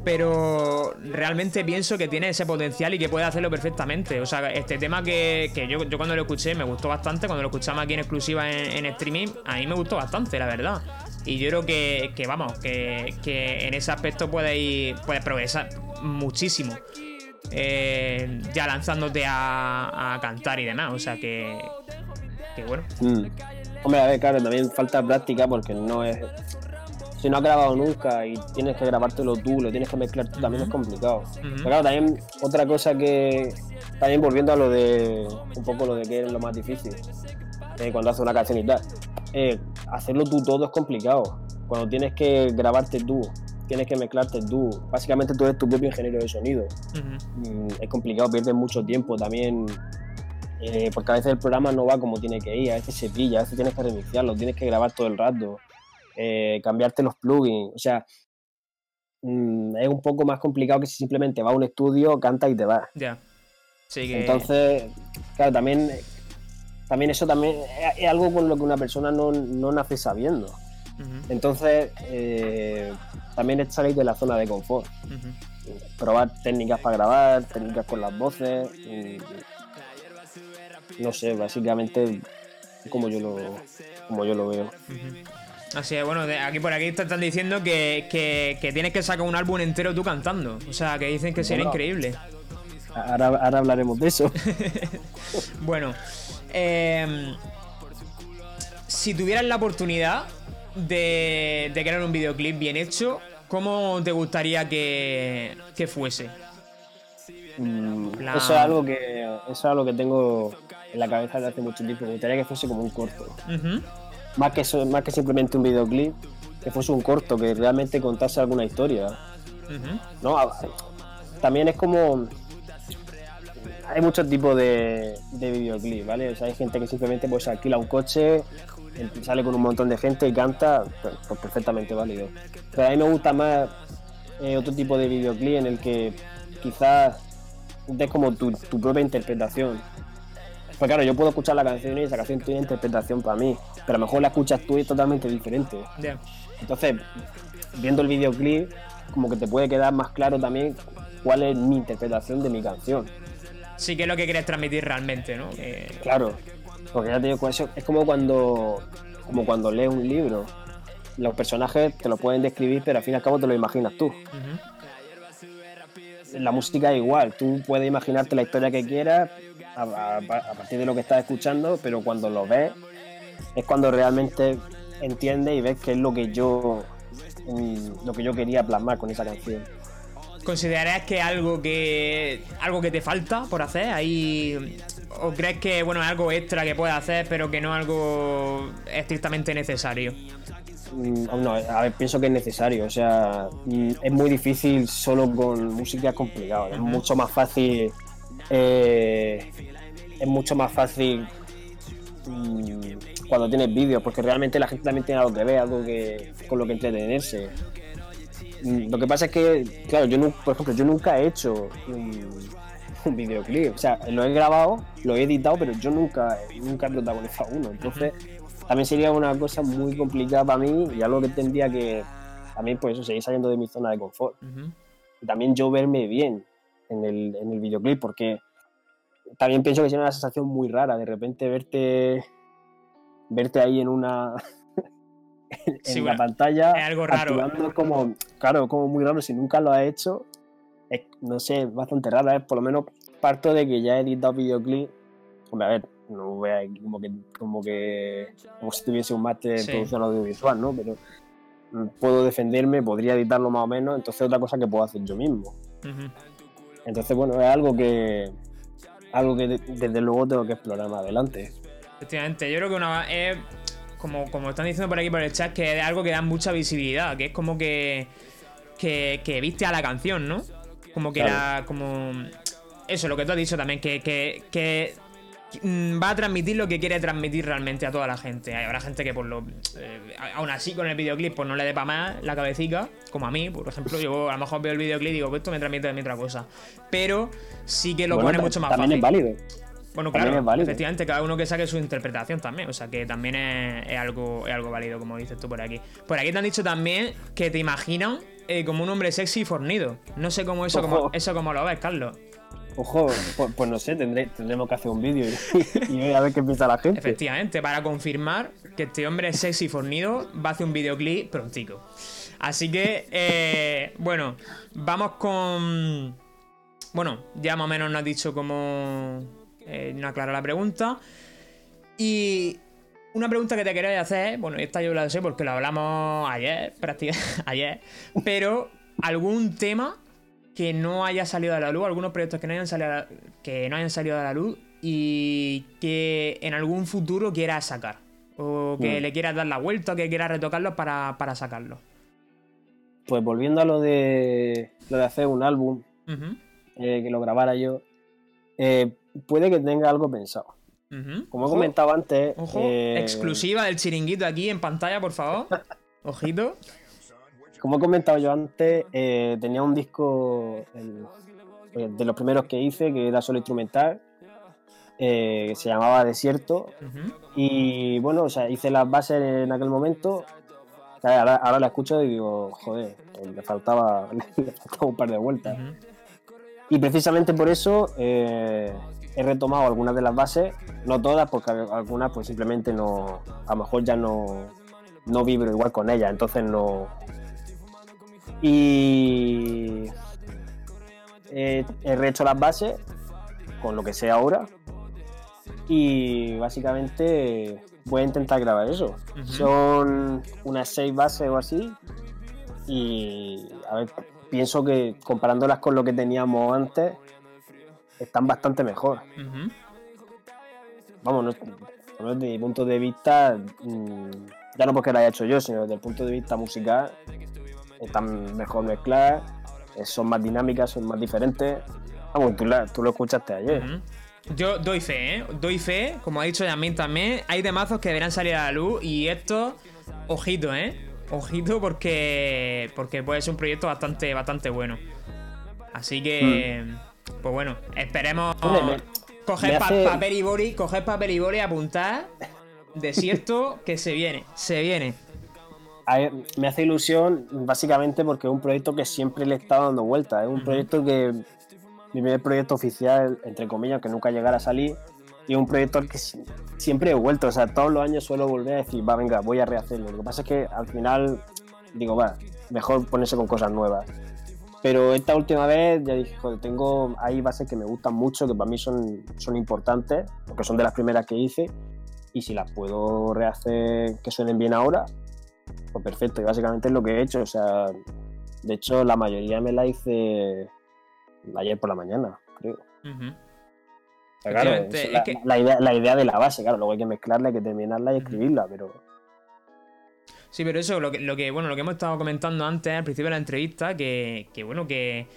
pero realmente pienso que tiene ese potencial y que puede hacerlo perfectamente. O sea, este tema que, yo, yo, cuando lo escuché me gustó bastante, cuando lo escuchamos aquí en exclusiva en, streaming, a mí me gustó bastante, la verdad. Y yo creo que, que vamos, que, en ese aspecto puedes, puedes progresar muchísimo. Eh, ya lanzándote a, cantar y demás. O sea que, que bueno. Mm. Hombre, a ver, claro, también falta práctica porque no es si no has grabado nunca y tienes que grabártelo tú, lo tienes que mezclar tú, también es complicado. Pero claro, también otra cosa que, también volviendo a lo de, un poco lo de que es lo más difícil, eh, cuando haces una canción y tal, eh, hacerlo tú todo es complicado. Cuando tienes que grabarte tú, tienes que mezclarte tú, básicamente tú eres tu propio ingeniero de sonido. Mm, es complicado, pierdes mucho tiempo también. Eh, porque a veces el programa no va como tiene que ir, a veces se pilla, a veces tienes que reiniciarlo, tienes que grabar todo el rato. Eh, cambiarte los plugins. O sea, mm, es un poco más complicado que si simplemente va a un estudio, canta y te va. Ya. Entonces, claro, también, también eso también es algo con lo que una persona no, nace sabiendo. Entonces, eh, también es salir de la zona de confort. Probar técnicas para grabar, técnicas con las voces. no sé, básicamente como yo lo, como yo lo veo. Así es, bueno, de- aquí por aquí te están diciendo que, que- que tienes que sacar un álbum entero tú cantando. O sea, que dicen que sería Bueno. increíble. Ahora, ahora hablaremos de eso. Bueno, em, si tuvieras la oportunidad de, de crear un videoclip bien hecho, ¿cómo te gustaría que, que fuese? Mm, Eso es algo que eso es algo que tengo en la cabeza desde hace mucho tiempo. Me gustaría que fuese como un corto. Ujú, Más que, eso- más que simplemente un videoclip, que fuese un corto, que realmente contase alguna historia. ¿no? También es como. Hay muchos tipos de, de videoclip, ¿vale? O sea, hay gente que simplemente pues alquila un coche, sale con un montón de gente y canta, pues, pues perfectamente válido. Pero a mí me gusta más eh, otro tipo de videoclip en el que quizás des como tu, tu propia interpretación. Pues claro, yo puedo escuchar la canción y esa canción tiene interpretación para mí, pero a lo mejor la escuchas tú y es totalmente diferente. Ya. Entonces, viendo el videoclip, como que te puede quedar más claro también cuál es mi interpretación de mi canción. Sí que es lo que quieres transmitir realmente, ¿no? Claro, porque ya te digo, eso es como cuando, como cuando lees un libro. Los personajes te lo pueden describir, pero al fin y al cabo te lo imaginas tú. La música es igual, tú puedes imaginarte la historia que quieras a, a- a partir de lo que estás escuchando, pero cuando lo ves es cuando realmente entiendes y ves qué es lo que yo mm, lo que yo quería plasmar con esa canción. ¿Considerarías que algo que algo que te falta por hacer? Ahí o crees que bueno es algo extra que puedes hacer, pero que no es algo estrictamente necesario. Mm, No, a ver, pienso que es necesario. O sea, mm, es muy difícil solo con música es complicado. Es mucho más fácil. Eh, es mucho más fácil mm, cuando tienes vídeos, porque realmente la gente también tiene algo que ver, algo que con lo que entretenerse. Mm, Lo que pasa es que, claro, yo por ejemplo, yo nunca he hecho un, un videoclip. O sea, lo he grabado, lo he editado, pero yo nunca, nunca he protagonizado uno. Entonces, también sería una cosa muy complicada para mí y algo que tendría que también, pues eso, seguir saliendo de mi zona de confort. Y también yo verme bien en el, en el videoclip, porque también pienso que sería una sensación muy rara de repente verte verte ahí en una en Sí, la bueno, pantalla es algo raro. actuando como claro como muy raro si nunca lo has hecho es, no sé es bastante rara ¿eh? por lo menos parto de que ya he editado videoclip hombre a ver no voy a como que como que como si tuviese un máster en Sí. producción audiovisual no pero mm, puedo defenderme podría editarlo más o menos entonces otra cosa que puedo hacer yo mismo Ujú. Entonces, bueno, es algo que algo que de- desde luego tengo que explorar más adelante. Efectivamente, yo creo que una es como, como están diciendo por aquí por el chat, que es algo que da mucha visibilidad, que es como que, que, que viste a la canción, ¿no? Como que Claro. la. como. Eso, lo que tú has dicho también, que, que, que, va a transmitir lo que quiere transmitir realmente a toda la gente. Hay- Habrá gente que por lo. eh, aún así con el videoclip pues no le dé para más la cabecita, como a mí, por ejemplo. Yo a lo mejor veo el videoclip y digo, pues esto me transmite de mi otra cosa. Pero sí que lo Bueno, pone mucho más también fácil. es válido. Bueno, También claro, válido. efectivamente, cada uno que saque su interpretación también. O sea, que también es, es algo, es algo válido, como dices tú por aquí. Por aquí te han dicho también que te imaginan eh, como un hombre sexy y fornido. No sé cómo eso, como, Ojo. eso como lo ves, Carlos. Ojo, pues, pues no sé, tendremos que hacer un vídeo y, y a ver qué piensa la gente. Efectivamente, para confirmar que este hombre es sexy fornido, va a hacer un videoclip prontico. Así que, eh, bueno, vamos con. Bueno, ya más o menos nos has dicho cómo. Eh, no aclara la pregunta. Y una pregunta que te quería hacer, bueno, esta yo la sé porque lo hablamos ayer, prácticamente ayer, pero algún tema que no haya salido a la luz, algunos proyectos que no hayan salido a la, que no hayan salido a la luz y que en algún futuro quieras sacar. O que Mm. le quieras dar la vuelta o que quieras retocarlos para, para sacarlos. Pues volviendo a lo de lo de hacer un álbum, eh, que lo grabara yo, eh, puede que tenga algo pensado. Como he Ojo, comentado antes, Ojo, eh, exclusiva del chiringuito aquí en pantalla, por favor. Ojito. Como he comentado yo antes, eh, tenía un disco el- eh, de los primeros que hice, que era solo instrumental, eh, que se llamaba Desierto, Y bueno, o sea, hice las bases en aquel momento. Ahora, ahora la escucho y digo, joder, le faltaba, le faltaba un par de vueltas. Y precisamente por eso eh, he retomado algunas de las bases, no todas, porque al- algunas pues simplemente no, a lo mejor ya no, no vibro igual con ella, entonces no. Y he, he rehecho las bases con lo que sé ahora y básicamente voy a intentar grabar eso. Son unas seis bases o así y a ver, pienso que comparándolas con lo que teníamos antes están bastante mejor. Ujú. Vamos, no- desde mi punto de vista, mm, ya no porque lo haya hecho yo, sino desde el punto de vista musical, están mejor mezcladas, eh, son más dinámicas, son más diferentes. Vamos, tú, la- tú lo escuchaste ayer. Yo doy fe, ¿eh? Doy fe, como ha dicho Yamin también. Hay temazos que deberán salir a la luz y esto, ojito, ¿eh? Ojito porque porque puede ser un proyecto bastante, bastante bueno. Así que, pues bueno, esperemos coger pa- hace- papel y boli, coger papel y boli, apuntar. Desierto que se viene, se viene. Me hace ilusión básicamente porque es un proyecto que siempre le he estado dando vueltas. Es un proyecto que mi primer proyecto oficial, entre comillas, que nunca llegara a salir. Y es un proyecto al que si- siempre he vuelto. O sea, todos los años suelo volver a decir, va, venga, voy a rehacerlo. Lo que pasa es que al final digo, va, mejor ponerse con cosas nuevas. Pero esta última vez ya dije, joder, tengo hay bases que me gustan mucho, que para mí son, son importantes, porque son de las primeras que hice. Y si las puedo rehacer que suenen bien ahora, pues perfecto, y básicamente es lo que he hecho. O sea, de hecho, la mayoría me la hice ayer por la mañana, creo. Sea, claro, es la, que- la idea, la idea de la base, claro, luego hay que mezclarla, hay que terminarla y escribirla, pero Sí, pero eso, lo que, lo que, bueno, lo que hemos estado comentando antes al principio de la entrevista, que, que bueno, que,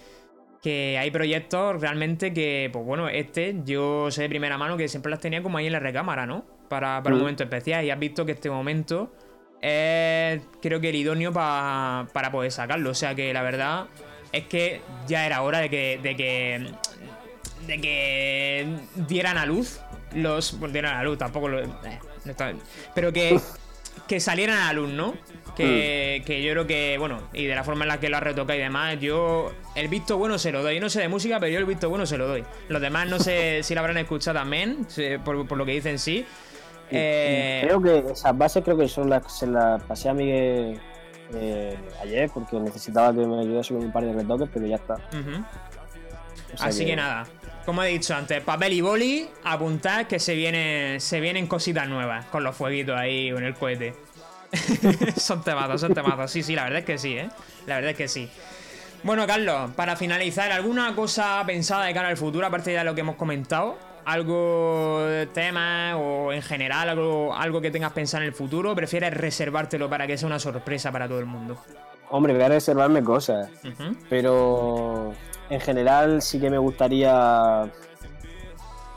que hay proyectos realmente que, pues bueno, este yo sé de primera mano que siempre las tenía como ahí en la recámara, ¿no? Para, para un Mm. momento especial. Y has visto que este momento es, creo que el idóneo pa- para poder sacarlo. O sea que la verdad es que ya era hora de que, de que, de que dieran a luz los, pues dieran a luz, tampoco lo, eh, no está- pero que que salieran a la luz, ¿no? Que, que yo creo que, bueno, y de la forma en la que lo ha retocado y demás, yo el visto bueno se lo doy. No sé de música, pero yo el visto bueno se lo doy. Los demás no sé si lo habrán escuchado también, por lo que dicen sí. Eh, creo que esas bases creo que son las se las pasé a Miguel eh, ayer porque necesitaba que me ayudase con un par de retoques, pero ya está. ujú. O sea Así que nada, como he dicho antes, papel y boli, apuntad que se vienen, se vienen cositas nuevas con los fueguitos ahí en el cohete. son temazos, son temazos. Sí, sí, la verdad es que sí, ¿eh? La verdad es que sí. Bueno, Carlos, para finalizar, ¿alguna cosa pensada de cara al futuro, aparte de lo que hemos comentado? ¿Algo de tema o en general algo, algo que tengas pensado en el futuro? ¿O ¿Prefieres reservártelo para que sea una sorpresa para todo el mundo? Hombre, voy a reservarme cosas, pero en general sí que me gustaría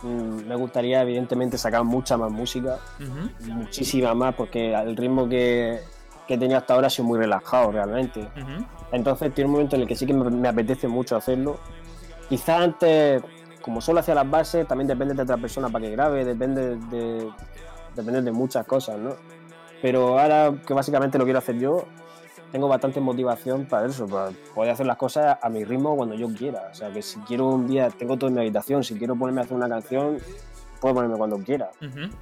mm, me gustaría evidentemente sacar mucha más música, ujú, muchísima más, porque el ritmo que, que he tenido hasta ahora ha sido muy relajado realmente. Entonces tiene un momento en el que sí que me, me apetece mucho hacerlo. Quizás antes, como solo hacía las bases, también depende de otra persona para que grabe, depende de, depende de muchas cosas, ¿no? Pero ahora que básicamente lo quiero hacer yo, tengo bastante motivación para eso, para poder hacer las cosas a mi ritmo cuando yo quiera. O sea, que si quiero un día, tengo todo en mi habitación, si quiero ponerme a hacer una canción, puedo ponerme cuando quiera. Ujú,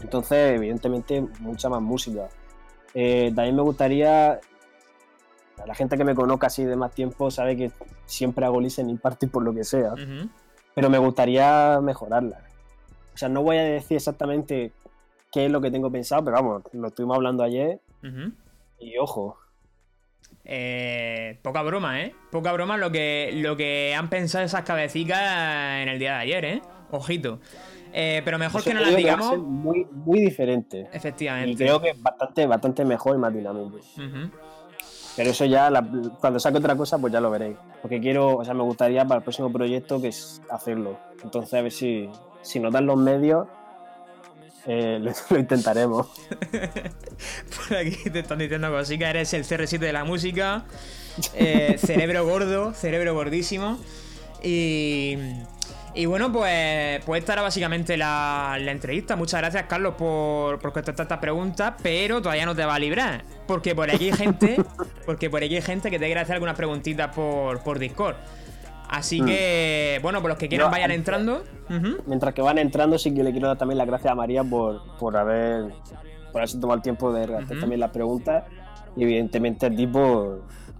Entonces, evidentemente, mucha más música. Eh, también me gustaría. La gente que me conozca así de más tiempo sabe que siempre hago listening party por lo que sea, ujú. Pero me gustaría mejorarla. O sea, no voy a decir exactamente qué es lo que tengo pensado, pero vamos, lo estuvimos hablando ayer Ujú. y ojo. Eh, poca broma, ¿eh? Poca broma lo que, lo que han pensado esas cabecicas en el día de ayer, ¿eh? Ojito. Eh, pero mejor Eso que no las digamos. muy, muy diferente. Y Efectivamente. creo que es bastante, bastante mejor y más dinámico. Ujú. Pero eso ya, cuando saque otra cosa, pues ya lo veréis. Porque quiero, o sea, me gustaría para el próximo proyecto que es hacerlo. Entonces, a ver si, si nos dan los medios, eh, lo, lo intentaremos. Por aquí te están diciendo cositas, eres el CR7 de la música. eh, cerebro gordo, cerebro gordísimo. Y. Y bueno, pues, pues esta era básicamente la, la entrevista. Muchas gracias, Carlos, por, por contestar estas preguntas, pero todavía no te va a librar. Porque por aquí hay gente. porque por aquí hay gente que te quiere hacer algunas preguntitas por, por Discord. Así que, bueno, por los que quieran No, vayan entrando. Mientras que van entrando, sí que le quiero dar también las gracias a María por, por haber por haberse tomado el tiempo de hacer también las preguntas y evidentemente a ti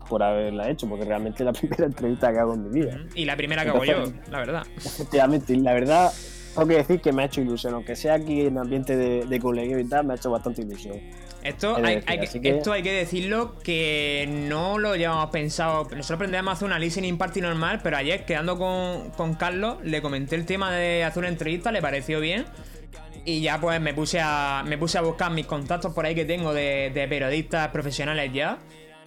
por, haberla hecho, porque realmente es la primera entrevista que hago en mi vida. Y la primera que hago yo, la verdad. Efectivamente, y la verdad, tengo que decir que me ha hecho ilusión, aunque sea aquí en ambiente de, de colegio y tal, me ha hecho bastante ilusión. Esto hay, decir, hay que, esto hay que decirlo que no lo llevamos pensado. Nosotros aprendemos a hacer una listening party normal, pero ayer quedando con, con Carlos le comenté el tema de hacer una entrevista, le pareció bien. Y ya pues me puse a, me puse a buscar mis contactos por ahí que tengo de, de periodistas profesionales ya.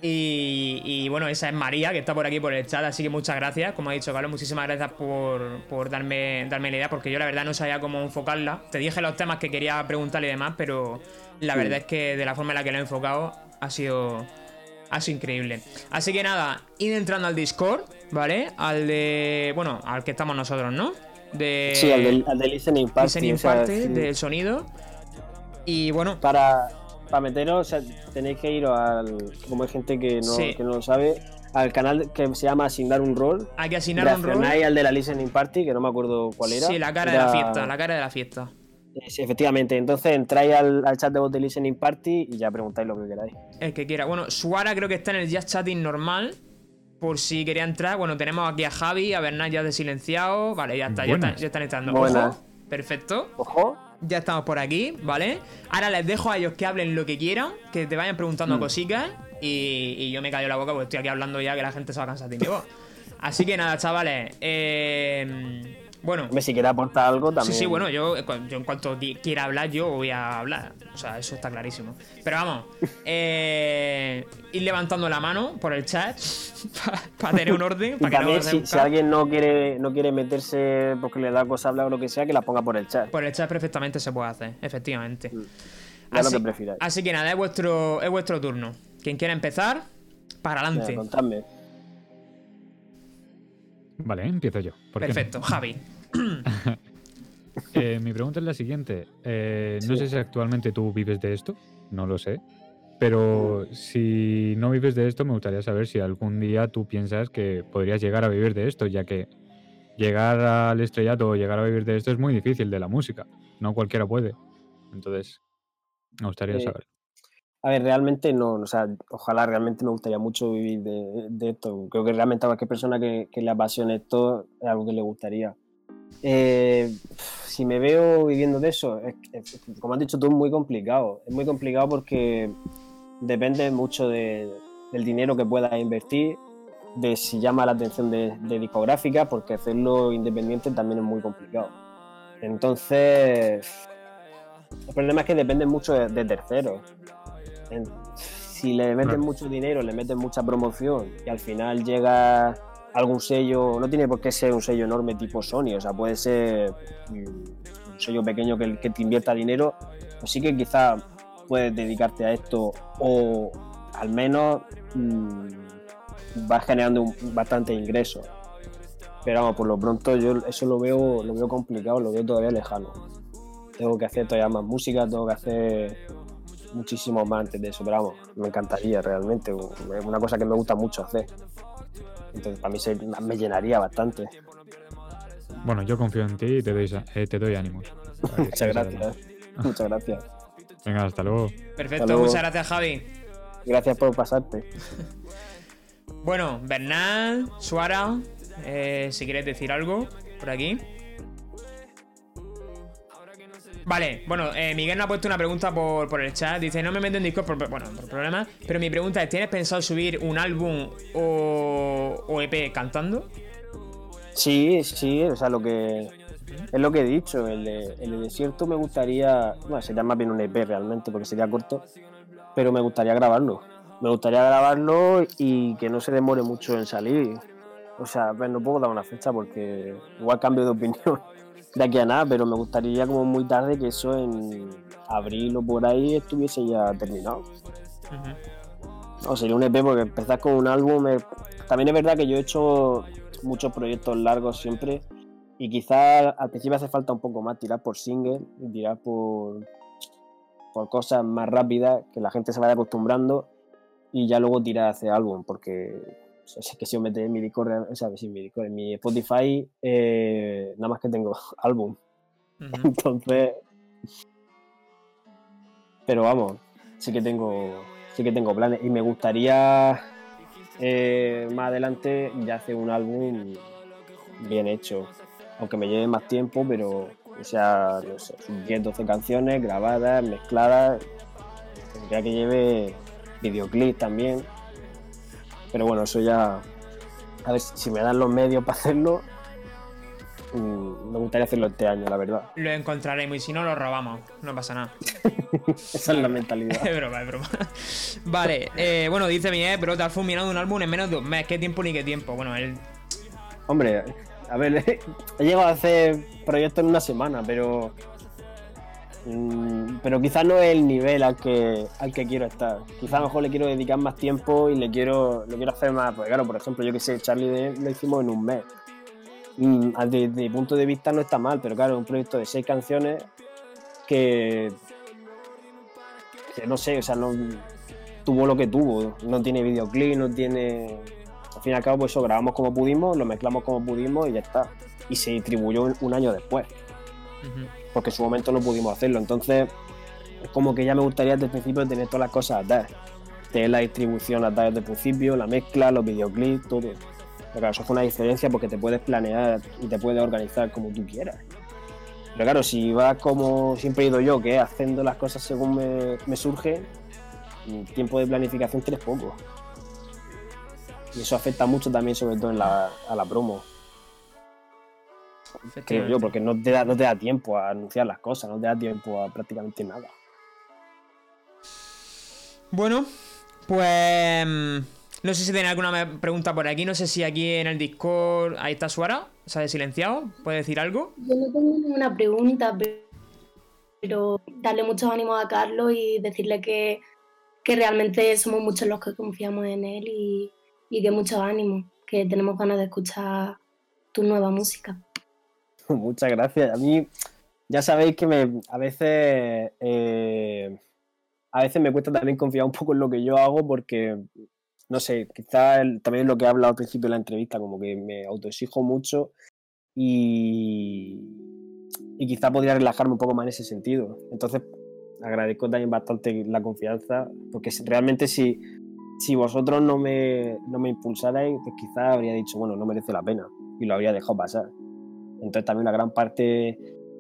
Y, y, bueno, esa es María, que está por aquí por el chat, así que muchas gracias. Como ha dicho Carlos, muchísimas gracias por, por darme, darme la idea, porque yo la verdad no sabía cómo enfocarla. Te dije los temas que quería preguntarle y demás, pero la verdad es que de la forma en la que lo he enfocado ha sido, ha sido increíble. Así que nada, id entrando al Discord, ¿vale? Al de. Bueno, al que estamos nosotros, ¿no? De. Sí, al del listening party. listening o sea, party, sí. del sonido. Y bueno, para, para meteros, o sea, tenéis que ir al. Como hay gente que no, Sí. que no lo sabe, al canal que se llama Asignar un rol. hay que asignar un rol. Al de la listening party, que no me acuerdo cuál era. Sí, la cara de la fiesta, la cara de la fiesta. Eh, Sí, efectivamente. Entonces entráis al, al chat de voz de listening party y ya preguntáis lo que queráis. El que quiera. Bueno, Suara creo que está en el Just Chatting normal. Por si quería entrar. Bueno, tenemos aquí a Javi, a Bernat ya de silenciado. Vale, ya está, ya, están, ya están entrando. Buenas. Ojo, perfecto. Ojo. Ya estamos por aquí, ¿vale? Ahora les dejo a ellos que hablen lo que quieran, que te vayan preguntando Mm. cositas. Y, y yo me callo la boca porque estoy aquí hablando ya que la gente se va a cansar de mi voz. Así que nada, chavales. eh, bueno. Si quieres aportar algo también. Sí, sí, bueno, yo, yo en cuanto quiera hablar, yo voy a hablar. O sea, eso está clarísimo. Pero vamos, eh, ir levantando la mano por el chat para tener un orden. Y que también, si, alguien no quiere, no quiere meterse porque le da cosa hablar o lo que sea, que la ponga por el chat. Por el chat perfectamente se puede hacer, efectivamente. Ya lo que prefiráis. así que nada, es vuestro, es vuestro turno. Quien quiera empezar, para adelante. contadme. Vale, empiezo yo. Perfecto, Javi. Eh, mi pregunta es la siguiente. Eh, No sé si actualmente tú vives de esto, no lo sé. Pero si no vives de esto, me gustaría saber si algún día tú piensas que podrías llegar a vivir de esto, ya que llegar al estrellato o llegar a vivir de esto es muy difícil de la música. No cualquiera puede. Entonces, me gustaría Eh, saber. A ver, realmente no, o sea, ojalá realmente me gustaría mucho vivir de, de esto. Creo que realmente a cualquier persona que, que le apasione esto es algo que le gustaría. Eh, si me veo viviendo de eso, es, es- como has dicho tú, es muy complicado. Es muy complicado porque depende mucho de- del dinero que puedas invertir, de si llama la atención de, de discográficas, porque hacerlo independiente también es muy complicado. Entonces, el problema es que depende mucho de, de terceros. En- si le meten mucho dinero, le meten mucha promoción y al final llega algún sello, no tiene por qué ser un sello enorme tipo Sony, o sea, puede ser mm, un sello pequeño que, que te invierta dinero, pues sí que quizás puedes dedicarte a esto o al menos mm, vas generando un- bastante ingreso. Pero vamos, por lo pronto yo eso lo veo, lo veo complicado, lo veo todavía lejano. Tengo que hacer todavía más música, tengo que hacer muchísimo más antes de eso, pero vamos, me encantaría realmente, es una cosa que me gusta mucho hacer. Entonces para mí se- me llenaría bastante. Bueno, yo confío en ti y te doy, eh, te doy ánimos. que Muchas gracias. Muchas gracias. Venga, hasta luego. Perfecto, Hasta luego. muchas gracias, Javi. Gracias por pasarte. Bueno, Bernal, Suara, eh, si quieres decir algo por aquí. Vale, bueno, eh, Miguel nos ha puesto una pregunta por, por el chat. Dice, no me meto en Discord por, bueno, por problemas. Pero mi pregunta es, ¿tienes pensado subir un álbum o, o EP cantando? Sí, sí, o sea, lo que es lo que he dicho, el de, el de desierto me gustaría, bueno, sería más bien un EP realmente porque sería corto, pero me gustaría grabarlo. Me gustaría grabarlo y que no se demore mucho en salir. O sea, pues no puedo dar una fecha porque igual cambio de opinión de aquí a nada, pero me gustaría como muy tarde que eso en abril o por ahí estuviese ya terminado. O sería un EP porque empezar con un álbum. es- También es verdad que yo he hecho muchos proyectos largos siempre y quizás al principio hace falta un poco más tirar por single tirar por, por cosas más rápidas que la gente se vaya acostumbrando y ya luego tirar hacia álbum porque o sea, es que si os metéis en mi Discord, o sea, en mi, Discord, en mi Spotify, eh, nada más que tengo álbum. Entonces, Pero vamos, sí que tengo, sí que tengo planes. Y me gustaría eh, más adelante ya hacer un álbum bien hecho. Aunque me lleve más tiempo, pero o sea, no sé, 10, 12 canciones grabadas, mezcladas. Tendría que lleve videoclip también. Pero bueno, eso ya. A ver si me dan los medios para hacerlo. mm, Me gustaría hacerlo este año, la verdad. Lo encontraremos y si no lo robamos, no pasa nada. Esa es la mentalidad. Es broma, es broma. Vale, eh, bueno, dice Miguel, pero te has fulminado un álbum en menos de un mes. ¿Qué tiempo ni qué tiempo? Bueno, él. Hombre, a ver, he llegado a hacer proyectos en una semana, pero. mm, Pero quizás no es el nivel al que, al que quiero estar. Quizás a lo mejor le quiero dedicar más tiempo y le quiero, le quiero hacer más. Porque, claro, por ejemplo, yo que sé, Charlie Day lo hicimos en un mes. Mm, Desde mi punto de vista no está mal, pero claro, es un proyecto de seis canciones que. que no sé, o sea, no. tuvo lo que tuvo. No tiene videoclip, no tiene al fin y al cabo, pues eso grabamos como pudimos, lo mezclamos como pudimos y ya está. Y se distribuyó un, año después, porque en su momento no pudimos hacerlo. Entonces, es como que ya me gustaría desde el principio tener todas las cosas atadas. Tener la distribución atada desde el principio, la mezcla, los videoclips, todo. Pero claro, eso hace una diferencia porque te puedes planear y te puedes organizar como tú quieras. Pero claro, si vas como siempre he ido yo, que es haciendo las cosas según me, me surge, mm, tiempo de planificación tienes poco. Y eso afecta mucho también, sobre todo en la, a la promo, creo yo, porque no te, da, no te da tiempo a anunciar las cosas, no te da tiempo a prácticamente nada. Bueno, pues. mm, No sé si tiene alguna pregunta por aquí. No sé si aquí en el Discord. Ahí está Suara. Se ha silenciado. ¿Puede decir algo? Yo no tengo ninguna pregunta, pe- pero darle muchos ánimos a Carlos y decirle que, que realmente somos muchos los que confiamos en él y, y que mucho ánimo, que tenemos ganas de escuchar tu nueva música. Muchas gracias. A mí, ya sabéis que me, a veces, eh, a veces me cuesta también confiar un poco en lo que yo hago porque, no sé, quizás también lo que he hablado al principio de la entrevista, como que me autoexijo mucho y, y quizás podría relajarme un poco más en ese sentido. Entonces, agradezco también bastante la confianza porque realmente si, si vosotros no me, no me impulsarais, pues quizás habría dicho, bueno, no merece la pena y lo habría dejado pasar. Entonces también una gran parte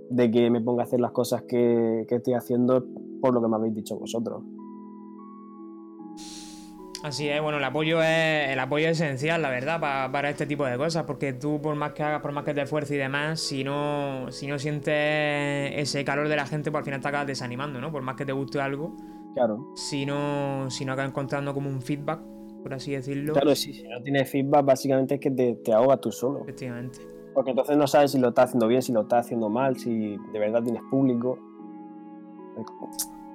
de que me ponga a hacer las cosas que, que estoy haciendo por lo que me habéis dicho vosotros. Así es, bueno, el apoyo es, el apoyo es esencial, la verdad, pa- para este tipo de cosas, porque tú por más que hagas, por más que te esfuerces y demás, si no, si no sientes ese calor de la gente, pues al final te acabas desanimando, ¿no? Por más que te guste algo, Claro, si no, si no acabas encontrando como un feedback, por así decirlo. claro, sí, si no tienes feedback, básicamente es que te, te ahogas tú solo. Efectivamente. Porque entonces no sabes si lo estás haciendo bien, si lo estás haciendo mal, si de verdad tienes público.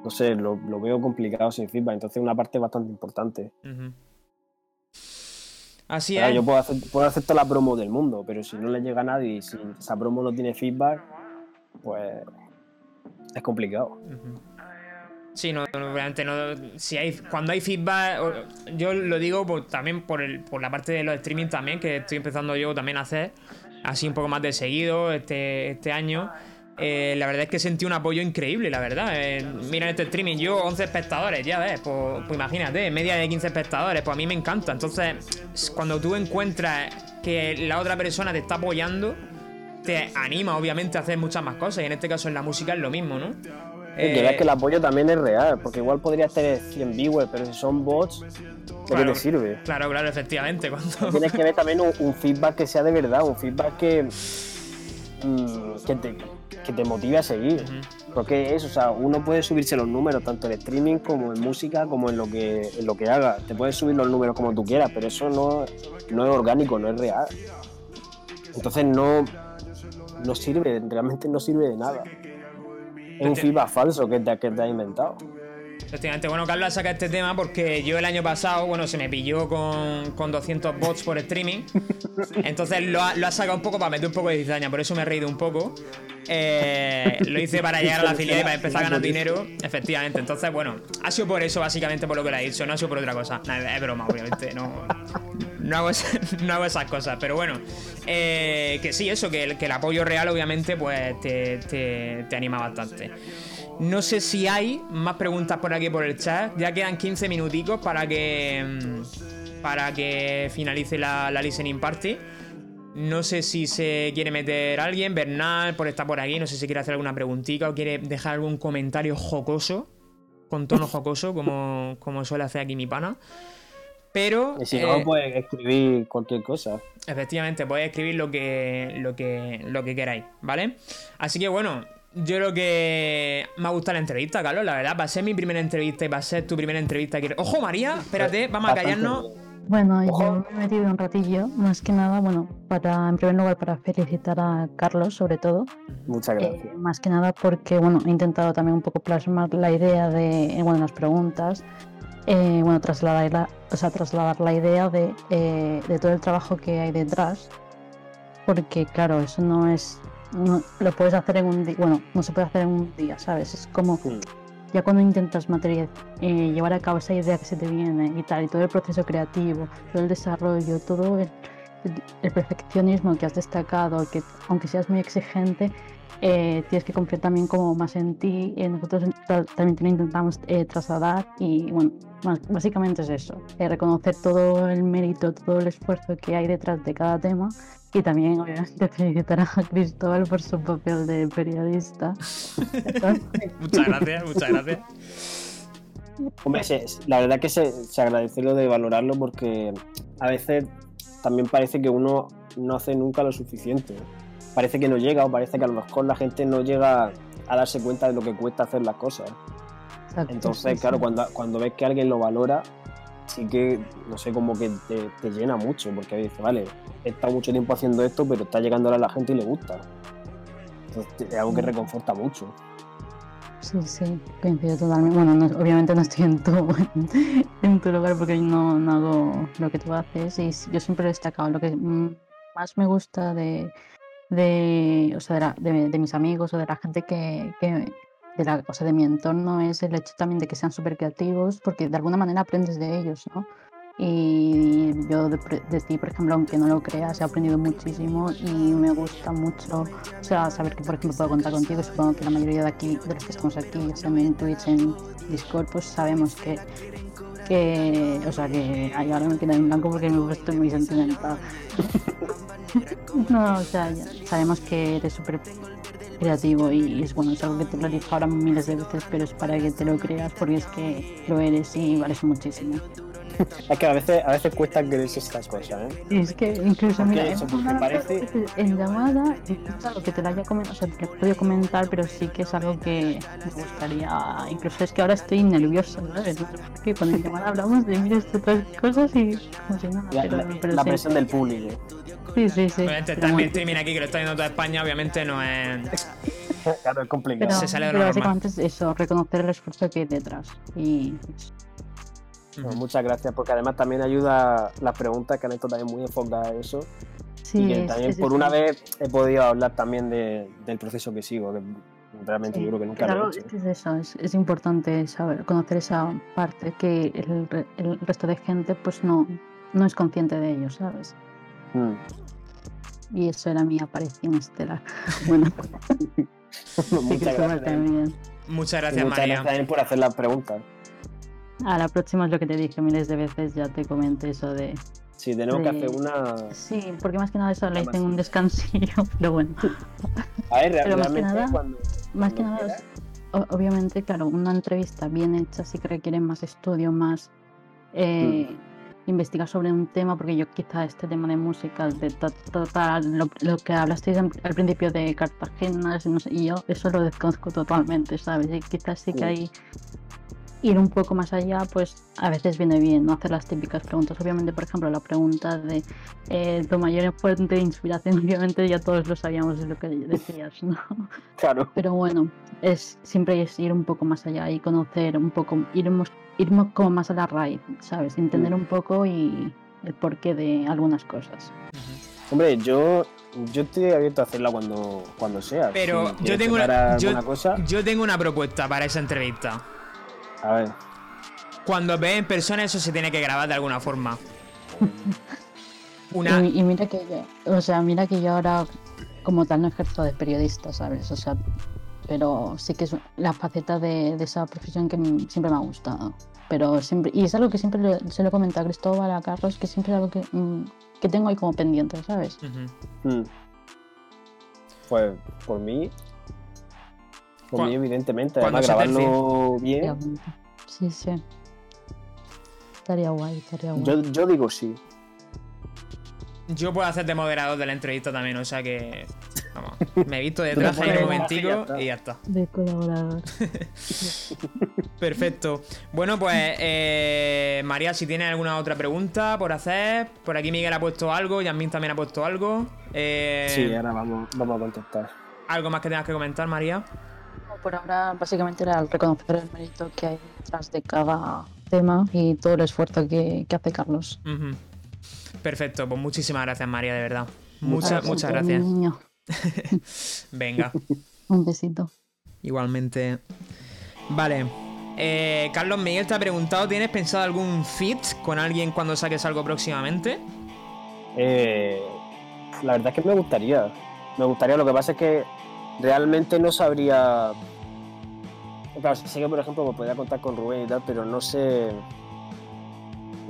No sé, lo, lo veo complicado sin feedback. Entonces una parte bastante importante. Así Claro, es. yo puedo hacer, puedo hacer toda la promo del mundo, pero si no le llega a nadie y si esa promo no tiene feedback, pues es complicado. Ujú. Sí, no, obviamente no. Si hay, cuando hay feedback, yo lo digo por- también por, el, por la parte de los streaming también, que estoy empezando yo también a hacer, así un poco más de seguido este, este año. Eh, la verdad es que sentí un apoyo increíble, la verdad. Eh, mira este streaming, yo 11 espectadores, ya ves, pues, pues imagínate, media de 15 espectadores, pues a mí me encanta. Entonces, cuando tú encuentras que la otra persona te está apoyando, te anima obviamente a hacer muchas más cosas. Y en este caso en la música es lo mismo, ¿no? Y que veas que el apoyo también es real, porque igual podrías tener 100 viewers, pero si son bots, ¿de qué te sirve? Claro, claro, efectivamente. Cuando... Tienes que ver también un, un feedback que sea de verdad, un feedback que, mm, que, te, que te motive a seguir. Ujú. Porque es, o sea, uno puede subirse los números tanto en streaming como en música, como en lo que, en lo que haga. Te puedes subir los números como tú quieras, pero eso no, no es orgánico, no es real. Entonces no, no sirve, realmente no sirve de nada. Un feedback falso que te, que te has inventado. Efectivamente, bueno, Carlos saca este tema porque yo el año pasado, bueno, se me pilló con, con 200 bots por streaming. Entonces lo ha, lo ha sacado un poco para meter un poco de cizaña, por eso me he reído un poco. Eh, lo hice para llegar a la filial y para empezar a ganar dinero. Efectivamente. Entonces, bueno, ha sido por eso, básicamente, por lo que le he dicho. No ha sido por otra cosa. Nada, es broma, obviamente. No, no, hago, no hago esas cosas. Pero bueno, eh, que sí, eso, que el, que el apoyo real, obviamente, pues te, te anima bastante. No sé si hay más preguntas por aquí por el chat. Ya quedan 15 minuticos para que. mm, Para que finalice la, la listening party. No sé si se quiere meter alguien, Bernal, por estar por aquí. No sé si quiere hacer alguna preguntita o quiere dejar algún comentario jocoso, con tono jocoso, como, como suele hacer aquí mi pana. Pero. Y si eh, no, pues escribir cualquier cosa. Efectivamente, podéis escribir lo que, lo que, lo que queráis, ¿vale? Así que bueno, yo creo que me ha gustado la entrevista, Carlos, la verdad. Va a ser mi primera entrevista y va a ser tu primera entrevista. que- Ojo, María, espérate, vamos a callarnos. Bueno, yo Ojo. me he metido un ratillo, más que nada, bueno, para, en primer lugar, para felicitar a Carlos, sobre todo, Muchas eh, gracias. más que nada porque, bueno, he intentado también un poco plasmar la idea de, eh, bueno, las preguntas, eh, bueno, trasladar la, o sea, trasladar la idea de, eh, de todo el trabajo que hay detrás, porque, claro, eso no es, no- lo puedes hacer en un día, bueno, no se puede hacer en un día, ¿sabes? Es como Mm. ya cuando intentas material, eh, llevar a cabo esa idea que se te viene y tal, y todo el proceso creativo, todo el desarrollo, todo el, el- el perfeccionismo que has destacado, que aunque seas muy exigente, eh, tienes que confiar también como más en ti. eh, nosotros ta- también te lo intentamos eh, trasladar y bueno, más- básicamente es eso, eh, reconocer todo el mérito, todo el esfuerzo que hay detrás de cada tema y también obviamente felicitar a Cristóbal por su papel de periodista. Muchas gracias, muchas gracias. Hombre, se- la verdad que se, se agradece lo de valorarlo porque a veces también parece que uno no hace nunca lo suficiente. Parece que no llega o parece que a lo mejor la gente no llega a darse cuenta de lo que cuesta hacer las cosas. Exacto, Entonces, sí, claro, sí. cuando, cuando ves que alguien lo valora, sí que, no sé, como que te, te llena mucho, porque dices, vale, he estado mucho tiempo haciendo esto, pero está llegando a la gente y le gusta. Entonces, es algo que reconforta mucho. Sí, sí, coincido totalmente. Bueno, no- obviamente no estoy en tu, en tu lugar porque no, no hago lo que tú haces y yo siempre he destacado lo que mm, más me gusta de, de, o sea, de, la- de- de mis amigos o de la gente que, que de la, o sea, de mi entorno es el hecho también de que sean súper creativos porque de alguna manera aprendes de ellos, ¿no? Y yo de, de ti, por ejemplo, aunque no lo creas, he aprendido muchísimo y me gusta mucho o sea, saber que, por ejemplo, puedo contar contigo. Supongo que la mayoría de aquí, de los que estamos aquí, ya sea en Twitch, en Discord, pues sabemos que, que o sea, que ay, ahora me queda en blanco porque me puesto muy sentimental. no, o sea, ya sabemos que eres súper creativo y es bueno, es algo que te lo dicho ahora miles de veces, pero es para que te lo creas porque es que lo eres y vales muchísimo. Es que a veces, a veces cuesta creerse estas cosas, ¿eh? Es que incluso, mira, eso, en, una parece- en llamada, es algo que te lo haya comentado, o sea, te lo he podido comentar, pero sí que es algo que me gustaría, incluso es que ahora estoy nerviosa, ¿sabes? Que cuando en llamada hablamos de miles de otras cosas y como si nada, La, pero, la- pero la sí, presión del público. Sí, sí, sí. Obviamente, también bueno. streaming aquí que lo está viendo toda España, obviamente no es. Claro, es complicado. Pero, se sale de pero básicamente es eso, reconocer el esfuerzo que hay detrás. Y. Bueno, muchas gracias, porque además también ayuda las preguntas que han hecho también muy enfocadas a eso. sí, y que también es por una vez he podido hablar también de- del proceso que sigo, que realmente Sí, yo creo que nunca claro, lo he hecho. es que es eso, es, es importante saber, conocer esa parte que el, el resto de gente pues no, no es consciente de ello, ¿sabes? Mm. Y eso era mi aparición estelar. Bueno, sí, muchas gracias. también. Muchas gracias, muchas María. gracias también por hacer las preguntas. A la próxima es lo que te dije miles de veces, ya te comenté eso de... Sí, tenemos que Sí. hacer una. Sí, porque más que nada eso le hice en un descansillo, pero bueno. A ver, Pero más que realmente nada- cuando. Más que nada, obviamente, claro, una entrevista bien hecha sí que requiere más estudio, más eh, Mm. Investigar sobre un tema, porque yo quizá este tema de música, de ta- tratar lo, lo que hablasteis en- al principio de Cartagena, no sé, y yo eso lo desconozco totalmente, ¿sabes? Y quizás sí que hay ir un poco más allá, pues a veces viene bien no hacer las típicas preguntas. Obviamente, por ejemplo, la pregunta de eh, tu mayor fuente de inspiración, obviamente ya todos lo sabíamos de lo que decías, ¿no? Claro. Pero bueno, es siempre es ir un poco más allá y conocer un poco, irnos, ir mo- como más a la raíz, ¿sabes? Entender un poco y el porqué de algunas cosas. Hombre, yo, yo estoy abierto a hacerla cuando, cuando sea. Pero Si yo tengo, una, yo, cosa, yo tengo una propuesta para esa entrevista. a ver. Cuando veáis en persona, eso se tiene que grabar de alguna forma. Una. Y, y mira que yo, o sea, mira que yo ahora como tal no ejerzo de periodista, ¿sabes? O sea, pero sí que es la faceta de, de esa profesión que siempre me ha gustado. Pero siempre, y es algo que siempre le- se lo he comentado a Cristóbal, a Carlos, que siempre es algo que, mm, que tengo ahí como pendiente, ¿sabes? Mm. Pues por mí. Por mí, evidentemente. Además, grabarlo bien. Sí, sí. Estaría guay, estaría guay. Yo, yo digo sí. Yo puedo hacer de moderador de la entrevista también, o sea que. Vamos, me he visto de traje en un momentico está. y ya está. De colaborador. Perfecto. Bueno, pues, eh, María, si tienes alguna otra pregunta por hacer, por aquí Miguel ha puesto algo, Yasmin también ha puesto algo. Eh, Sí, ahora vamos, vamos a contestar. ¿Algo más que tengas que comentar, María? Por ahora, básicamente era el reconocer el mérito que hay detrás de cada tema y todo el esfuerzo que, que hace Carlos. Ujú. Perfecto, pues muchísimas gracias, María, de verdad. Muchas Muchas, Gracias, niño. Venga, Un besito. igualmente. Vale. Eh, Carlos Miguel te ha preguntado, ¿tienes pensado algún fit con alguien cuando saques algo próximamente? Eh, la verdad es que me gustaría. Me gustaría, lo que pasa es que realmente no sabría. Claro, sé que por ejemplo pues, podría contar con Rubén y tal, pero no sé.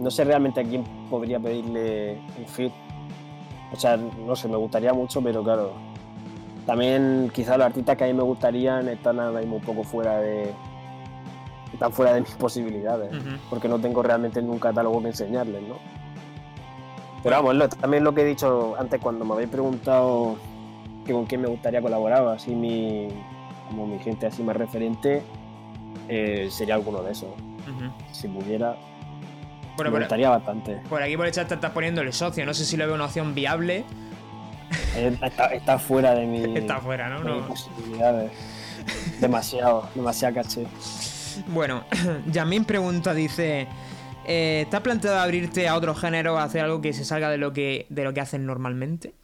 No sé realmente a quién podría pedirle un fit. O sea, no sé, me gustaría mucho, pero claro. También quizás los artistas que a mí me gustarían están ahora mismo un poco fuera de. Están fuera de mis posibilidades porque no tengo realmente ningún catálogo que enseñarles, ¿no? Pero vamos, lo- también lo que he dicho antes cuando me habéis preguntado que con quién me gustaría colaborar, así mi, como mi gente así más referente, eh, sería alguno de esos. Si pudiera, Bueno, me por, gustaría bastante. por aquí por el chat te estás poniendo el socio. No sé si lo veo una opción viable. Eh, Está, está fuera de mi, Está fuera, ¿no? de mis No. posibilidades. Demasiado, demasiado caché. Bueno, Yasmin pregunta, dice. Eh, ¿Te has planteado abrirte a otro género, a hacer algo que se salga de lo que, de lo que hacen normalmente?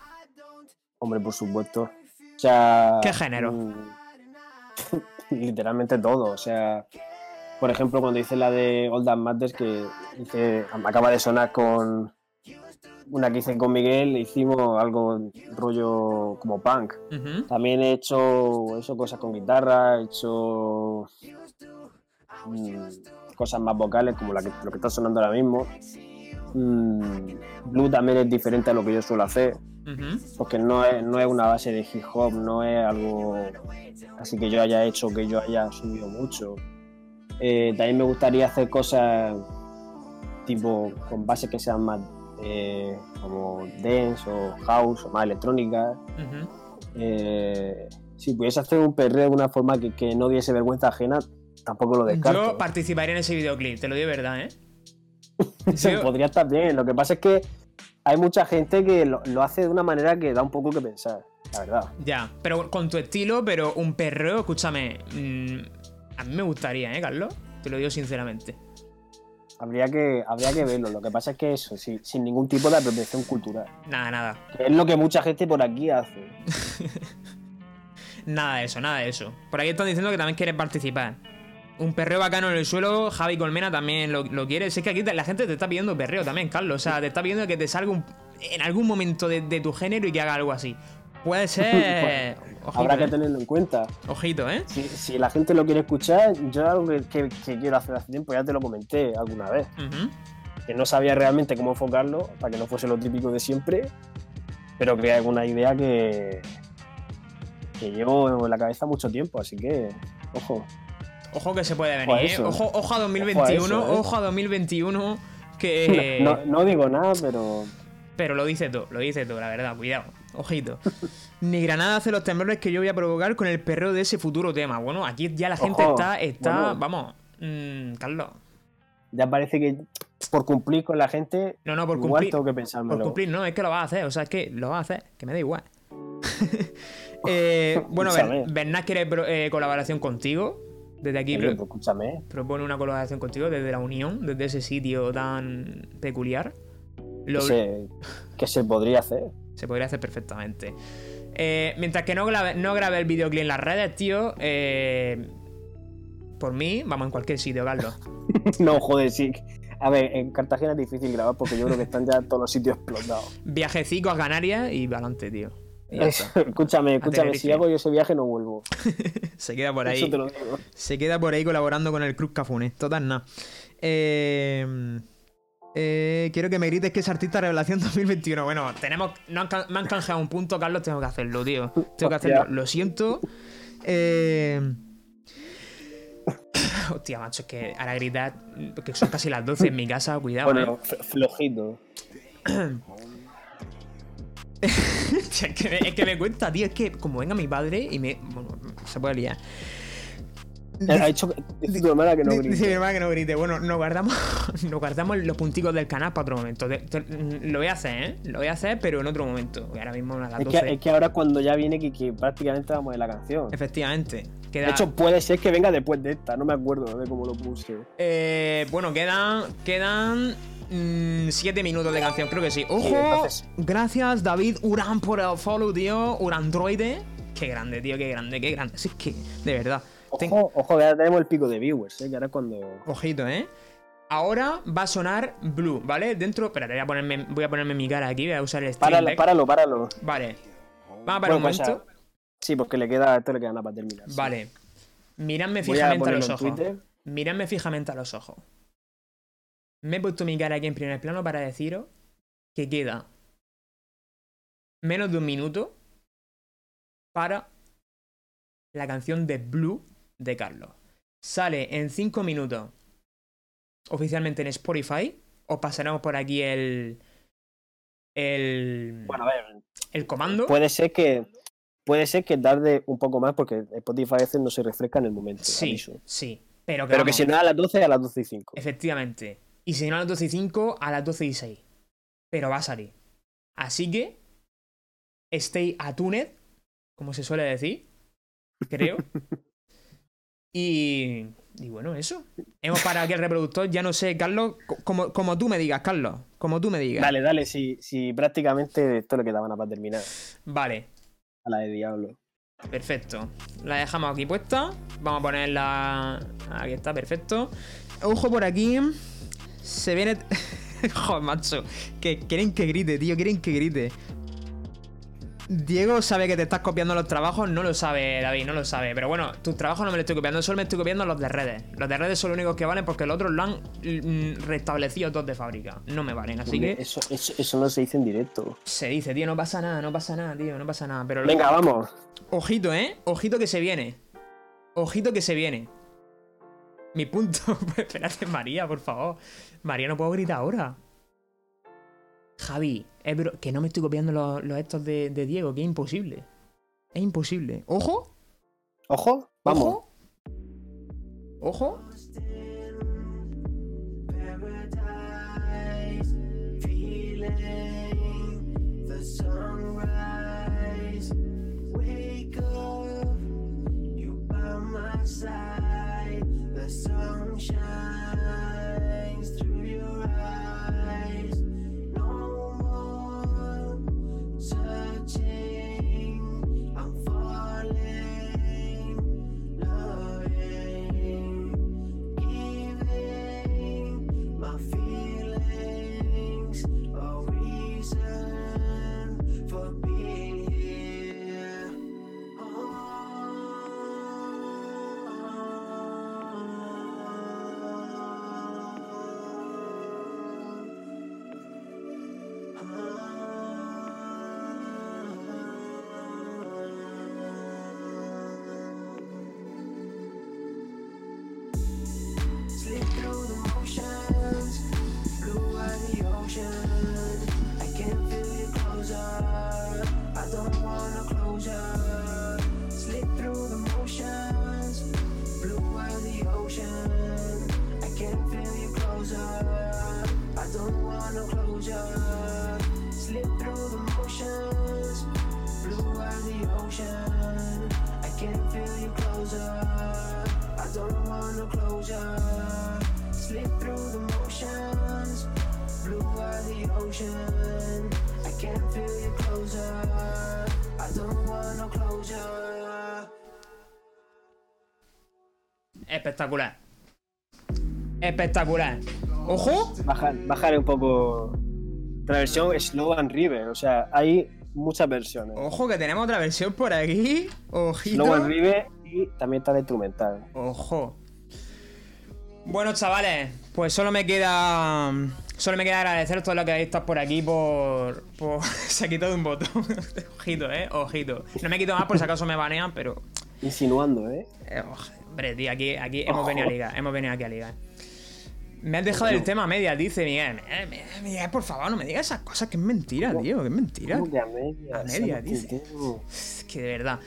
Hombre, por supuesto. O sea. ¿Qué género? mm, literalmente todo. O sea, por ejemplo, cuando hice la de Old That Matters, que hice, acaba de sonar con una que hice con Miguel, hicimos algo rollo como punk. También he hecho, he hecho cosas con guitarra, he hecho mm, cosas más vocales como la que, lo que está sonando ahora mismo. Mm, Blue también es diferente a lo que yo suelo hacer porque no es, no es una base de hip hop, no es algo así que yo haya hecho, que yo haya subido mucho. Eh, también me gustaría hacer cosas tipo con bases que sean más eh, como dance o house o más electrónica. Ujú. Eh, si pudiese hacer un perreo de una forma que, que no diese vergüenza ajena, tampoco lo descarto. Yo participaría en ese videoclip, te lo digo de verdad, ¿eh? Yo- podría estar bien. Lo que pasa es que hay mucha gente que lo, lo hace de una manera que da un poco que pensar, la verdad. Ya, pero con tu estilo, pero un perreo, escúchame. mm, a mí me gustaría, ¿eh, Carlos? Te lo digo sinceramente. Habría que, habría que verlo. Lo que pasa es que eso, sí, sin ningún tipo de apropiación cultural. Nada, nada. Que es lo que mucha gente por aquí hace. Nada de eso, nada de eso. Por aquí están diciendo que también quieren participar. Un perreo bacano en el suelo, Javi Colmena también lo, lo quiere. Si es que aquí te- la gente te está pidiendo perreo también, Carlos. O sea, te está pidiendo que te salga un- en algún momento de, de tu género y que haga algo así. Puede ser. Ojito, Habrá que ¿eh? tenerlo en cuenta. Ojito, ¿eh? Si, si la gente lo quiere escuchar, yo algo que, que- que quiero hacer hace tiempo, ya te lo comenté alguna vez. Que no sabía realmente cómo enfocarlo para que no fuese lo típico de siempre, pero que alguna idea que, que llevo en la cabeza mucho tiempo, así que, ojo. Ojo que se puede Ojo a venir, ¿eh? eso. Ojo, ojo a 2021, Ojo a eso, ¿eh? ojo a 2021, que... No, no digo nada, pero Pero lo dice todo, lo dice todo, la verdad, cuidado, ojito. Ni Granada hace los temblores que yo voy a provocar con el perreo de ese futuro tema. Bueno, aquí ya la gente Ojo, está, está, bueno. vamos, mm, Carlos. ya parece que por cumplir con la gente, No, no, por igual cumplir. tengo que Por pensármelo. cumplir, no, es que lo vas a hacer, o sea, es que lo vas a hacer, que me da igual. Eh, bueno, Escúchame. Ber- Bernat quiere eh, colaboración contigo. Desde aquí Oye, pro- pues escúchame, propone una colaboración contigo desde la Unión, desde ese sitio tan peculiar. Lo- que se, que se podría hacer. Se podría hacer perfectamente. Eh, mientras que no grabe, no grabe el videoclip en las redes, tío. eh, por mí, vamos en cualquier sitio, Carlos. no, joder, sí. A ver, en Cartagena es difícil grabar porque yo creo que están ya todos los sitios explotados. Viajecico a Canarias y adelante, tío. Y está. escúchame, escúchame, si hago yo ese viaje no vuelvo. Se queda por ahí. Eso te lo digo. Se queda por ahí colaborando con el Cruz Cafune. Total, nada. Eh, eh, quiero que me grites que es artista revelación 2021. Bueno, tenemos. no han me han canjeado un punto, Carlos. Tengo que hacerlo, tío. Tengo que hacerlo. Lo siento. Eh, Hostia, macho, es que ahora gritar. Que son casi las 12 en mi casa. Cuidado, Bueno, eh. flojito. Es, que me, es que me cuesta, tío. Es que como venga mi padre y me. Bueno, se puede liar. Ha dicho dice tu hermana que no Di- Dice mi grite. hermana que no grite. Bueno, nos guardamos, nos guardamos los punticos del canal para otro momento. Te- lo voy a hacer, ¿eh? Lo voy a hacer, pero en otro momento. Ahora mismo las Es 12. que, es que ahora cuando ya viene que, que prácticamente vamos de la canción. Efectivamente. Queda, De hecho, puede ser que venga después de esta, no me acuerdo de cómo lo puse. eh, bueno, quedan. Quedan. 7 minutos de canción, creo que sí. ¡Ojo! Sí, entonces- Gracias, David Uran, por el follow, tío. Urandroide. Qué grande, tío, qué grande, qué grande. Si es que, de verdad. Ten- Ojo, ojo, que ahora tenemos el pico de viewers, ¿eh? que ahora es cuando. Ojito, ¿eh? Ahora va a sonar Blue, ¿vale? Dentro. Espérate, voy a ponerme, voy a ponerme mi cara aquí, voy a usar el Stream Páralo, Deck. páralo, páralo. Vale. Vamos a parar un Bueno, pues, momento. sea, sí, porque le queda, esto le queda nada para terminar. sí. Vale. Miradme a fijamente a, ponerlo los ojos. Miradme fijamente a los ojos. Me he puesto mi cara aquí en primer plano para deciros que queda menos de un minuto para la canción de Blue de Carlos. Sale en 5 minutos oficialmente en Spotify. Os pasaremos por aquí el. El. Bueno, a ver, el comando. puede ser que. Puede ser que tarde un poco más porque Spotify a veces no se refresca en el momento. sí, aviso. sí. Pero que, Pero que si no es a las 12, a las 12 y 5. Efectivamente. Y si no a las 12 y 5, a las 12 y 6. Pero va a salir. Así que. Stay attuned. Como se suele decir. Creo. y. Y bueno, eso. Hemos parado aquí el reproductor. Ya no sé, Carlos. co- Como, como tú me digas, Carlos. Como tú me digas. Dale, dale, si, si prácticamente esto le quedaba nada para terminar. Vale. A la de Diablo. Perfecto. La dejamos aquí puesta. Vamos a ponerla. Aquí está, perfecto. Ojo por aquí. Se viene. Joder, macho. Que quieren que grite, tío. Quieren que grite. Diego sabe que te estás copiando los trabajos. No lo sabe, David, no lo sabe. Pero bueno, tus trabajos no me los estoy copiando. Solo me estoy copiando los de redes. Los de redes son los únicos que valen porque los otros lo han mm, restablecido todos de fábrica. No me valen. Así que Eso, eso, eso no se dice en directo. se dice, tío, no pasa nada, no pasa nada, tío, no pasa nada. Pero lo- Venga, vamos. Ojito, ¿eh? Ojito que se viene. Ojito que se viene. Mi punto. Pues espérate, María, por favor. María, no puedo gritar ahora. Javi, es bro- que no me estoy copiando los, los estos de, de Diego, que es imposible. Es imposible. ¿Ojo? Ojo, vamos. ¿Ojo? ¿Ojo? The sun shines through Espectacular. Espectacular. Ojo. Bajar, bajar un poco la versión Slow and River. O sea, hay muchas versiones. Ojo que tenemos otra versión por aquí. Ojito. Slow and River y también está la instrumental. Ojo. Bueno, chavales, pues solo me queda. Solo me queda agradecer todo lo que habéis estado por aquí por. por... Se ha quitado un botón. Ojito, eh. Ojito. No me quito más por si acaso me banean, pero. Insinuando, ¿eh? eh, ojo, hombre, tío, aquí, aquí hemos Ojo. venido a ligar. Hemos venido aquí a ligar. Me has dejado el tema a medias, dice Miguel. Eh, Miguel, Miguel, por favor, no me digas esas cosas, que es mentira, ¿Cómo? tío, que es mentira. ¿Cómo que a media? A dice. Es que de verdad.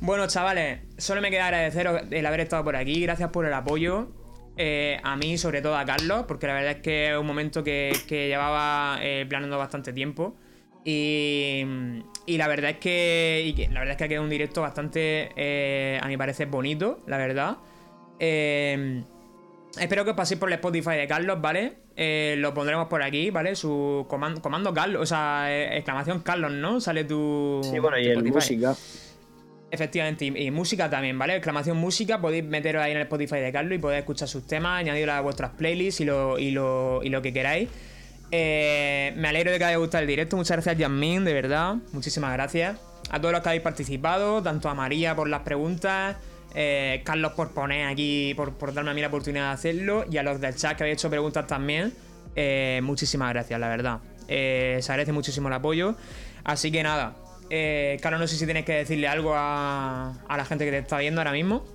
Bueno, chavales, solo me queda agradeceros el haber estado por aquí. Gracias por el apoyo. Eh, a mí, sobre todo a Carlos, porque la verdad es que es un momento que, que llevaba eh, planeando bastante tiempo. Y, y la verdad es que, y que- la verdad es que ha quedado un directo bastante, eh, a mi parecer, bonito, la verdad. Eh, espero que os paséis por el Spotify de Carlos, ¿vale? Eh, lo pondremos por aquí, ¿vale? Su comando, comando Carlos, o sea, exclamación Carlos, ¿no? Sale tu. Sí, bueno, y el música. Efectivamente, y, y música también, ¿vale? Exclamación música, podéis meteros ahí en el Spotify de Carlos y podéis escuchar sus temas, añadirlos a vuestras playlists y lo, y lo, y lo que queráis. Eh, me alegro de que haya gustado el directo. Muchas gracias, Yasmin, de verdad. Muchísimas gracias. A todos los que habéis participado, tanto a María por las preguntas, eh, Carlos por poner aquí, por, por darme a mí la oportunidad de hacerlo, y a los del chat que habéis hecho preguntas también. Eh, muchísimas gracias, la verdad. Se agradece muchísimo el apoyo. Así que nada. Carlos, no sé si tienes que decirle algo a, a la gente que te está viendo ahora mismo.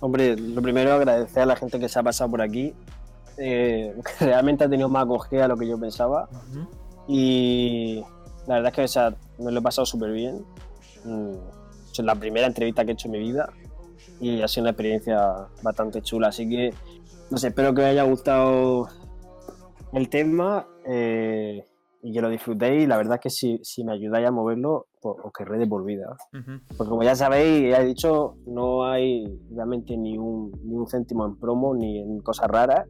Hombre, lo primero agradecer a la gente que se ha pasado por aquí. Eh, realmente ha tenido más acogida de lo que yo pensaba. Y la verdad es que o sea, me lo he pasado súper bien. Mm, Es la primera entrevista que he hecho en mi vida y ha sido una experiencia bastante chula. Así que, no sé, espero que os haya gustado el tema eh, y que lo disfrutéis. Y la verdad es que si, si me ayudáis a moverlo, pues os querré de por vida. Ujú. Porque como ya sabéis, ya he dicho, no hay realmente ni un, ni un céntimo en promo ni en cosas raras.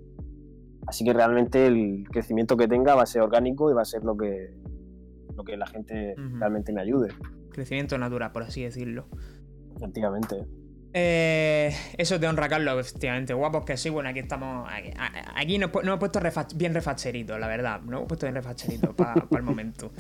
Así que realmente el crecimiento que tenga va a ser orgánico y va a ser lo que, lo que la gente Ujú. realmente me ayude. Crecimiento natural, por así decirlo. Efectivamente. Eh, eso te honra, Carlos, efectivamente. Guapos que sí, bueno, aquí estamos. Aquí, aquí nos, nos hemos puesto refa- bien refacheritos, la verdad. Nos hemos puesto bien refacheritos para el momento.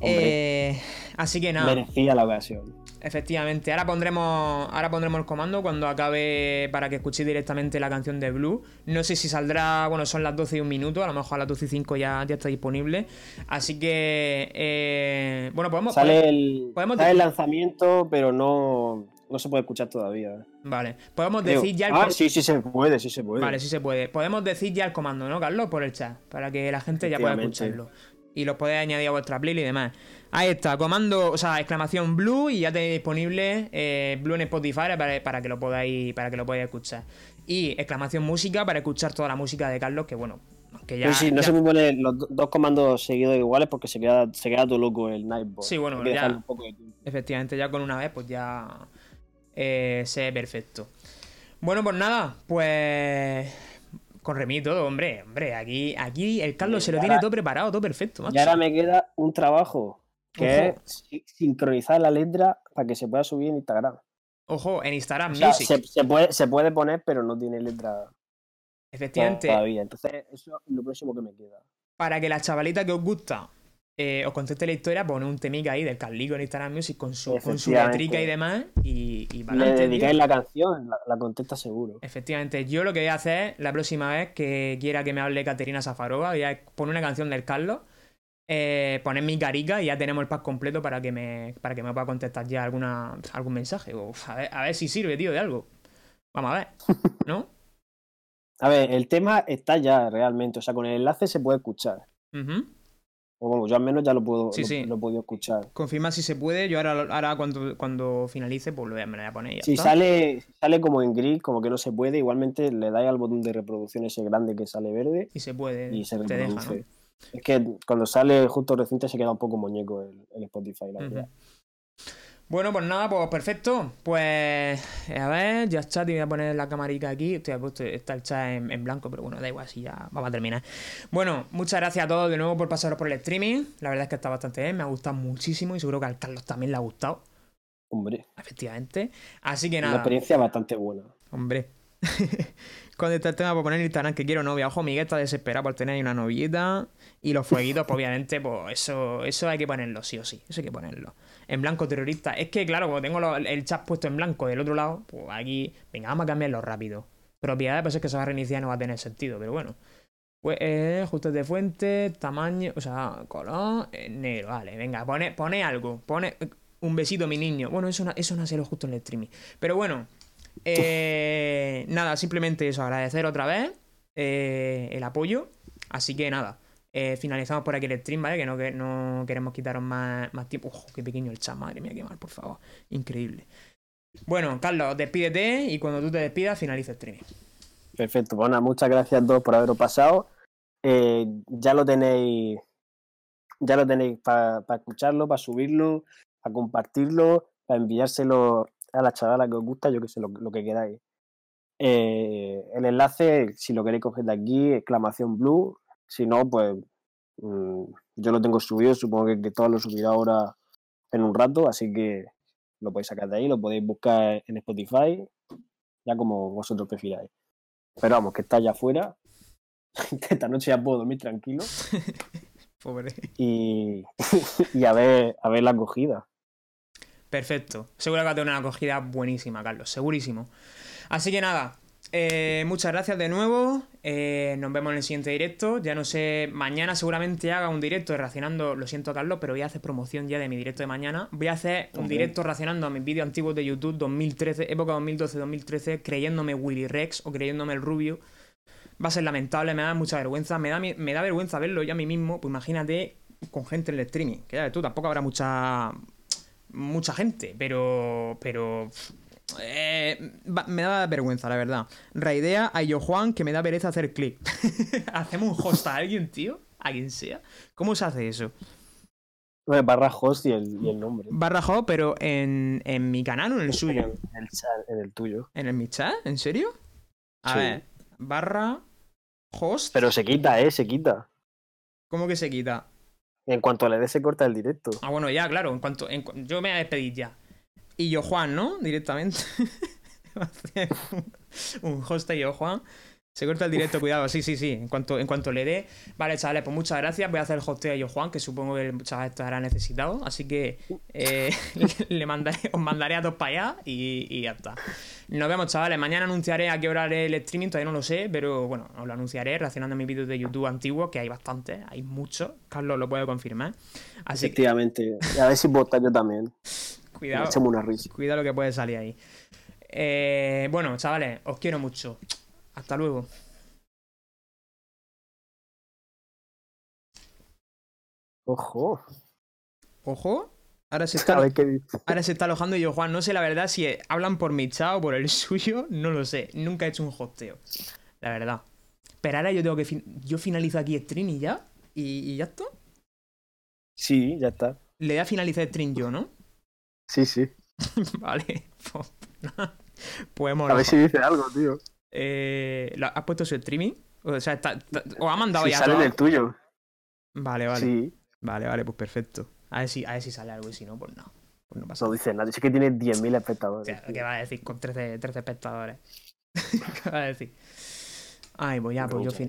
Eh, así que nada. Merecía la ocasión. Efectivamente, ahora pondremos, ahora pondremos el comando cuando acabe para que escuchéis directamente la canción de Blue. No sé si saldrá, bueno, son las 12 y un minuto, a lo mejor a las 12 y 5 ya, ya está disponible. Así que, eh, bueno, podemos... Sale el, podemos sale el lanzamiento, pero no, no se puede escuchar todavía. Vale, podemos Creo. decir ya el... Ah, co- sí, sí se puede, sí se puede. Vale, sí se puede. Podemos decir ya el comando, ¿no, Carlos? Por el chat, para que la gente ya pueda escucharlo. Y lo podéis añadir a vuestra playlist y demás. Ahí está, comando, o sea, exclamación Blue y ya tenéis disponible eh, Blue en Spotify para, para que lo podáis para que lo podáis escuchar. Y exclamación música para escuchar toda la música de Carlos, que bueno, que ya... Pero sí, no ya- se me pone los do- dos comandos seguidos iguales porque se queda, se queda todo loco el Nightbot. Sí, bueno, ya- un poco de. Efectivamente, ya con una vez, pues ya eh, se ve perfecto. Bueno, pues nada, pues con Remi y todo, hombre, hombre, aquí, aquí el Carlos se lo tiene ahora- todo preparado, todo perfecto, macho. Y ahora me queda un trabajo, que Ojo. es si- sincronizar la letra para que se pueda subir en Instagram. Ojo, en Instagram O sea, Music. se, se puede, se puede poner, pero no tiene letra Efectivamente, todavía. Entonces, eso es lo próximo que me queda. para que la chavalita que os gusta eh, os conteste la historia, pone un temica ahí del Carlico en Instagram Music con su, con su letrica y demás. Y, y Le tío. dedicáis la canción, la, la contesta seguro. Efectivamente, yo lo que voy a hacer la próxima vez que quiera que me hable Caterina Safarova, voy a poner una canción del Carlos, eh, poner mi carica y ya tenemos el pack completo para que me, para que me pueda contestar ya alguna, algún mensaje. Uf, a, ver, a ver si sirve, tío, de algo. Vamos a ver, ¿no? A ver, el tema está ya realmente, o sea, con el enlace se puede escuchar. Ujú. O bueno, yo al menos ya lo puedo, Sí, lo, sí. lo he podido escuchar. Confirma si se puede. Yo ahora, ahora cuando, cuando finalice, pues lo voy a, me lo voy a poner y ya Si está. sale, sale como en gris, como que no se puede, igualmente le dais al botón de reproducción ese grande que sale verde Y se puede, y se te deja, reproduce. ¿no? Es que cuando sale justo reciente se queda un poco muñeco el, el Spotify, la Ujú. verdad. Bueno, pues nada, pues perfecto. Pues a ver, ya chat y voy a poner la camarica aquí. Estoy, puesto, está el chat en, en blanco, pero bueno, da igual, si ya vamos a terminar. Bueno, muchas gracias a todos de nuevo por pasaros por el streaming. La verdad es que está bastante bien, me ha gustado muchísimo y seguro que al Carlos también le ha gustado, Hombre, efectivamente. Así que una nada. experiencia bastante buena. Hombre. Cuando está el tema por poner en Instagram que quiero novia. Ojo, Miguel está desesperado por tener ahí una novieta. Y los fueguitos, pues obviamente, pues eso, eso hay que ponerlo, sí o sí. Eso hay que ponerlo. En blanco terrorista. Es que, claro, como tengo el chat puesto en blanco del otro lado, pues aquí. Venga, vamos a cambiarlo rápido. Propiedades, pues es que se va a reiniciar y no va a tener sentido, pero bueno. Pues, eh, ajustes de fuente, tamaño, o sea, color, eh, negro, vale, venga, pone, pone algo, pone eh, un besito mi niño. Bueno, eso no, eso no justo en el streaming. Pero bueno, eh, nada, simplemente eso, agradecer otra vez eh, el apoyo. Así que nada, eh, finalizamos por aquí el stream, ¿vale? Que no, que no queremos quitaros más, más tiempo. Ojo, qué pequeño el chat, madre mía, qué mal, por favor. Increíble. Bueno, Carlos, despídete y cuando tú te despidas, finaliza el streaming. Perfecto, pues nada, muchas gracias a todos por haberos pasado. Eh, ya lo tenéis, ya lo tenéis para escucharlo, para subirlo, para compartirlo, para enviárselo a la chavala que os gusta, yo que sé, lo, lo que queráis. Eh, el enlace, si lo queréis coger de aquí, exclamación blue. Si no, pues mm, yo lo tengo subido, supongo que, que todo lo subirá ahora en un rato, así que lo podéis sacar de ahí, lo podéis buscar en Spotify, ya como vosotros prefiráis. Pero vamos, que está allá afuera. Esta noche ya puedo dormir tranquilo. Pobre. Y, y a ver, a ver la acogida. Perfecto. Seguro que va a tener una acogida buenísima, Carlos. Segurísimo. Así que nada. Eh, muchas gracias de nuevo. eh, nos vemos en el siguiente directo. Ya no sé, mañana seguramente haga un directo reaccionando. Lo siento, Carlos, pero voy a hacer promoción ya de mi directo de mañana. Voy a hacer un directo reaccionando a mis vídeos antiguos de YouTube 2013, época 2012-2013, creyéndome Willy Rex o creyéndome el Rubio. Va a ser lamentable, me da mucha vergüenza. Me da, me da vergüenza verlo yo a mí mismo. Pues imagínate con gente en el streaming. Que ya ves tú, tampoco habrá mucha mucha gente, pero. Pero. Eh, me da vergüenza, la verdad. Raidea a Yo Juan que me da pereza hacer clic. ¿Hacemos un host a alguien, tío? A quien sea. ¿Cómo se hace eso? Bueno, barra host y el, y el nombre. Barra host, pero en, en mi canal o en el suyo. en el chat, en el tuyo. ¿En el mi chat? ¿En serio? A Sí. ver. Barra host. Pero se quita, ¿eh? Se quita. ¿Cómo que se quita? En cuanto le dé, se corta el directo. Ah, bueno, ya, claro. En cuanto, en yo me voy a despedir ya. Y yo Juan, ¿no? Directamente. Un- host y yo Juan. Se corta el directo, cuidado. Sí, sí, sí. En cuanto, en cuanto le dé. Vale, chavales, pues muchas gracias. Voy a hacer el hosteo a yo Juan, que supongo que el chaval estará necesitado. Así que eh, le mandaré, os mandaré a todos para allá y, y ya está. Nos vemos, chavales. Mañana anunciaré a qué hora haré el streaming, todavía no lo sé, pero bueno, os lo anunciaré reaccionando a mis vídeos de YouTube antiguos, que hay bastantes, hay muchos. Carlos lo puede confirmar. Así que Efectivamente. Y a ver si estar yo también. cuidado. Una risa. Cuidado lo que puede salir ahí. Eh, bueno, chavales, os quiero mucho. Hasta luego. Ojo. Ojo. Ahora se está, ahora se está alojando y yo, Juan, no sé la verdad si hablan por mi chat o por el suyo, no lo sé. Nunca he hecho un hosteo. La verdad. Pero ahora yo tengo que... fin- Yo finalizo aquí stream y ya. ¿Y, y ya está? Sí, ya está. Le da a finalizar stream yo, ¿no? Sí, sí. vale. Pues, A ver si dice algo, tío. Eh, ¿lo- ¿Has puesto su streaming? O sea, está, está- os ha mandado Si ya sale todo? el tuyo. Vale, vale. Sí. Vale, vale, pues perfecto. A ver si, a ver si sale algo y si no, pues no. Pues no pasa No nada. dice nada. Es que tiene 10.000 O espectadores. sea. ¿Qué va a decir con 13, 13 espectadores? ¿Qué va a decir? Ay, pues ya, pues yo